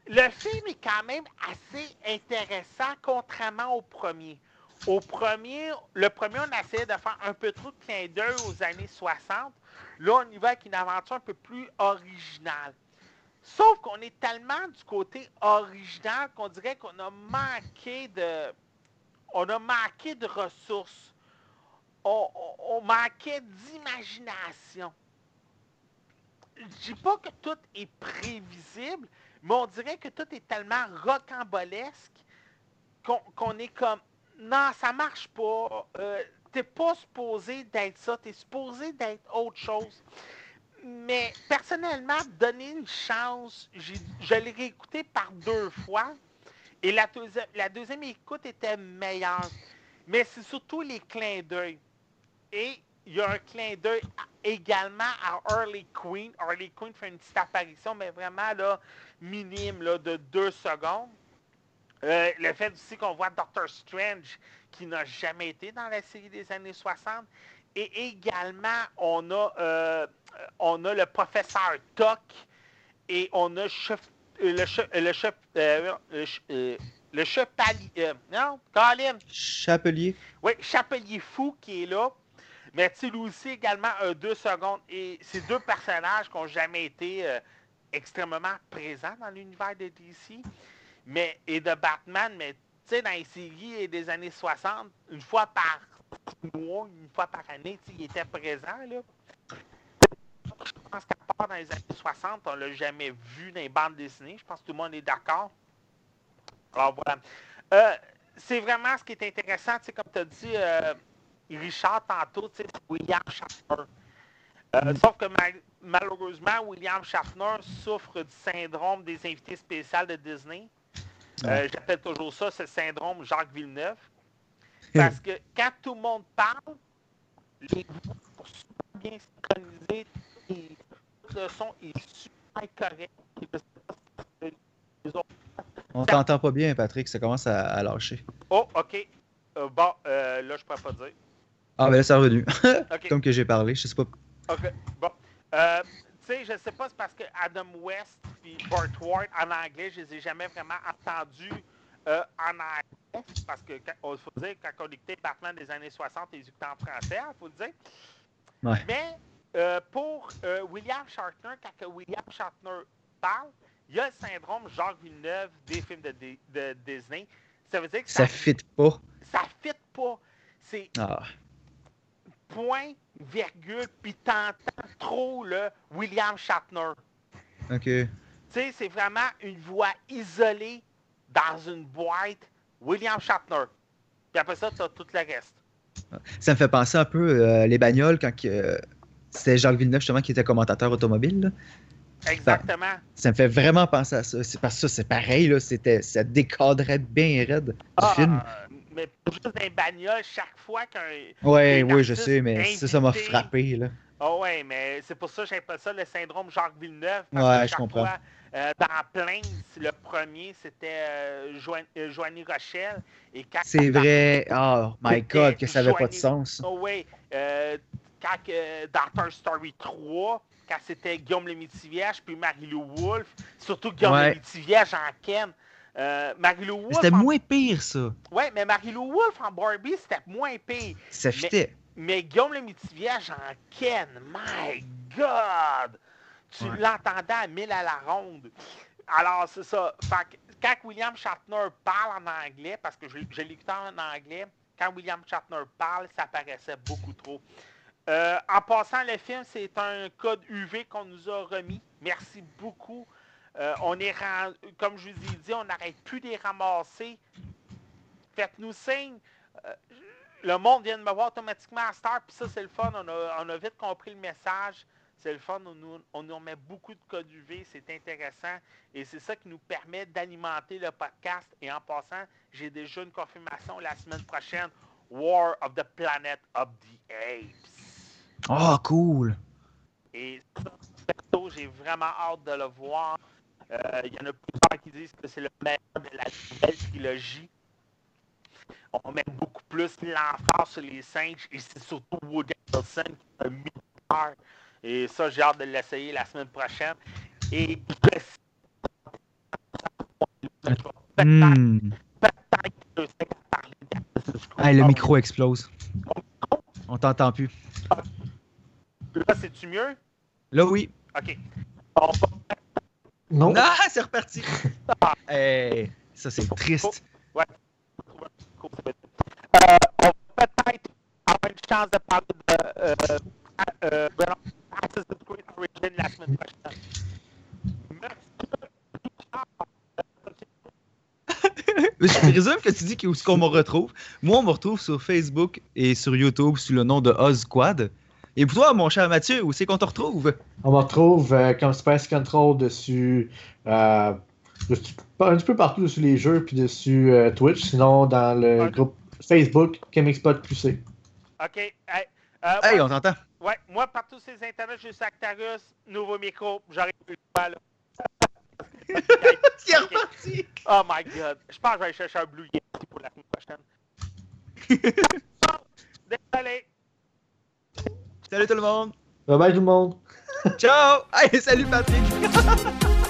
le film est quand même assez intéressant, contrairement au premier. Au premier, le premier, on essayait de faire un peu trop de clin d'œil aux années 60. Là, on y va avec une aventure un peu plus originale. Sauf qu'on est tellement du côté original qu'on dirait qu'on a manqué de. On a manqué de ressources. On, manquait d'imagination. Je dis pas que tout est prévisible, mais on dirait que tout est tellement rocambolesque qu'on est comme non, ça marche pas. Euh, t'es pas supposé d'être ça, t'es supposé d'être autre chose. Mais personnellement, donner une chance, je l'ai réécouté par deux fois. Et la, la deuxième écoute était meilleure. Mais c'est surtout les clins d'œil. Et il y a un clin d'œil également à Harley Quinn. Harley Quinn fait une petite apparition, mais vraiment là, minime, là, de deux secondes. Euh, le fait aussi qu'on voit Doctor Strange, qui n'a jamais été dans la série des années 60. Et également, on a, euh, on a le professeur Toc et on a chef, euh, le, chef, le, chef, euh, le, ch- le chevalier. euh, non, Colin. Chapelier. Oui, Chapelier Fou qui est là. Mais tu aussi également un deux secondes. Et ces deux personnages qui n'ont jamais été extrêmement présents dans l'univers de DC mais, et de Batman, mais tu sais, dans les séries des années 60, une fois par mois, une fois par année, il était présent. Là. Je pense qu'à part dans les années 60, on l'a jamais vu dans les bandes dessinées. Je pense que tout le monde est d'accord. Alors voilà. Euh, c'est vraiment ce qui est intéressant, comme tu as dit, euh, Richard, tantôt, William Shatner. Euh, Sauf que malheureusement, William Shatner souffre du syndrome des invités spéciaux de Disney. Euh, J'appelle toujours ça ce syndrome Jacques Villeneuve. [laughs] Parce que quand tout le monde parle, les voix sont super bien synchronisées, et le son est super correct. On t'entend pas bien, Patrick, ça commence à, à lâcher. Oh, OK. Euh, bon, euh, là, je pourrais pas dire. Ah, ben là, c'est revenu. [laughs] Comme que j'ai parlé, je sais pas. OK. Bon. Euh, tu sais, je sais pas, c'est parce que Adam West et Burt Ward, en anglais, je les ai jamais vraiment entendus euh, en anglais. Parce que, il faut dire, quand on écoutait Batman des années 60, ils écoutaient en français, il faut le dire. Ouais. Mais euh, pour William Shatner, quand William Shatner parle, il y a le syndrome Jacques Villeneuve des films de, de Disney. Ça veut dire que Ça ça fit pas. ça fit pas. C'est Ah. Point, virgule, puis t'entends trop le William Shatner. Ok. Tu sais, c'est vraiment une voix isolée dans une boîte, William Shatner. Puis après ça, t'as tout le reste. Ça me fait penser un peu euh, les bagnoles quand euh, c'était Jacques Villeneuve justement qui était commentateur automobile. là. Exactement. Ça me fait vraiment penser à ça. C'est parce que ça, c'est pareil, là. C'était, ça décadrait bien raide du Ah, film. Mais juste dans les bagnoles, chaque fois qu'un. Ouais, oui, je sais, mais ça, ça m'a frappé, là. Ah ouais, mais c'est pour ça que j'appelle ça le syndrome Jacques Villeneuve. Ouais, je comprends. fois, euh, dans Plains, le premier, c'était euh, euh, Joanie Rochelle. Et quand C'est vrai. Oh my god, que ça avait pas de sens. Oh oui, euh, quand dans Toy Story 3, quand c'était Guillaume le Métivierge puis Marie-Lou Wolfe, surtout Guillaume Ouais. le Métivierge en Ken. Euh, Marie-Lou Mais Wolfe. C'était en- moins pire, ça. Ouais, mais Marie-Lou Wolfe en Barbie, c'était moins pire. Ça fitait. Mais Guillaume le Métivierge en Ken, my God! Tu Ouais. l'entendais à mille à la ronde. Alors, c'est ça. Fait que quand William Shatner parle en anglais, parce que je, je l'écoutais en anglais, quand William Shatner parle, ça paraissait beaucoup trop. Euh, en passant, le film, c'est un code UV qu'on nous a remis. Merci beaucoup. Euh, on est comme je vous ai dit, on n'arrête plus de les ramasser. Faites-nous signe. Euh, le monde vient de me voir automatiquement à Star, puis ça, c'est le fun. On a, on a vite compris le message. C'est le fun. On nous, on nous remet beaucoup de codes UV. C'est intéressant. Et c'est ça qui nous permet d'alimenter le podcast. Et en passant, j'ai déjà une confirmation la semaine prochaine. War of the Planet of the Apes. Oh, cool. Et j'ai vraiment hâte de le voir. Euh, Il y en a plusieurs qui disent que c'est le meilleur de la nouvelle trilogie. On met beaucoup plus l'emphase sur les singes et c'est surtout Woody Harrelson qui mis le cœur. Et ça, j'ai hâte de l'essayer la semaine prochaine. Et Hmm. Hey, le micro explose. On t'entend plus. Là, c'est-tu mieux? Là, oui. OK. On va Non. Ah, c'est reparti. [laughs] hey, ça, c'est triste. être- Euh, on va peut-être avoir une chance de parler de euh, euh, non, Assassin's Creed Origin la semaine prochaine. [laughs] Je présume que tu dis où est-ce qu'on me retrouve. Moi, on me retrouve sur Facebook et sur YouTube sous le nom de Ozquad. Et pour toi, mon cher Mathieu, où c'est qu'on te retrouve? On me retrouve euh, comme Space Control dessus, euh, dessus, un petit peu partout dessus les jeux, puis dessus euh, Twitch, sinon dans le groupe Facebook, Chemixpot QC. OK. Hey, euh, Hey, moi, on t'entend. ouais, moi, par tous ces internets, juste Actarus, nouveau micro, j'arrive plus [laughs] est reparti? Oh my god. Je pense que je vais aller chercher un Blue Yeti pour la semaine prochaine. [laughs] Désolé. Salut tout le monde. Bye bye tout le monde! Ciao. Hey, salut Patrick. [laughs]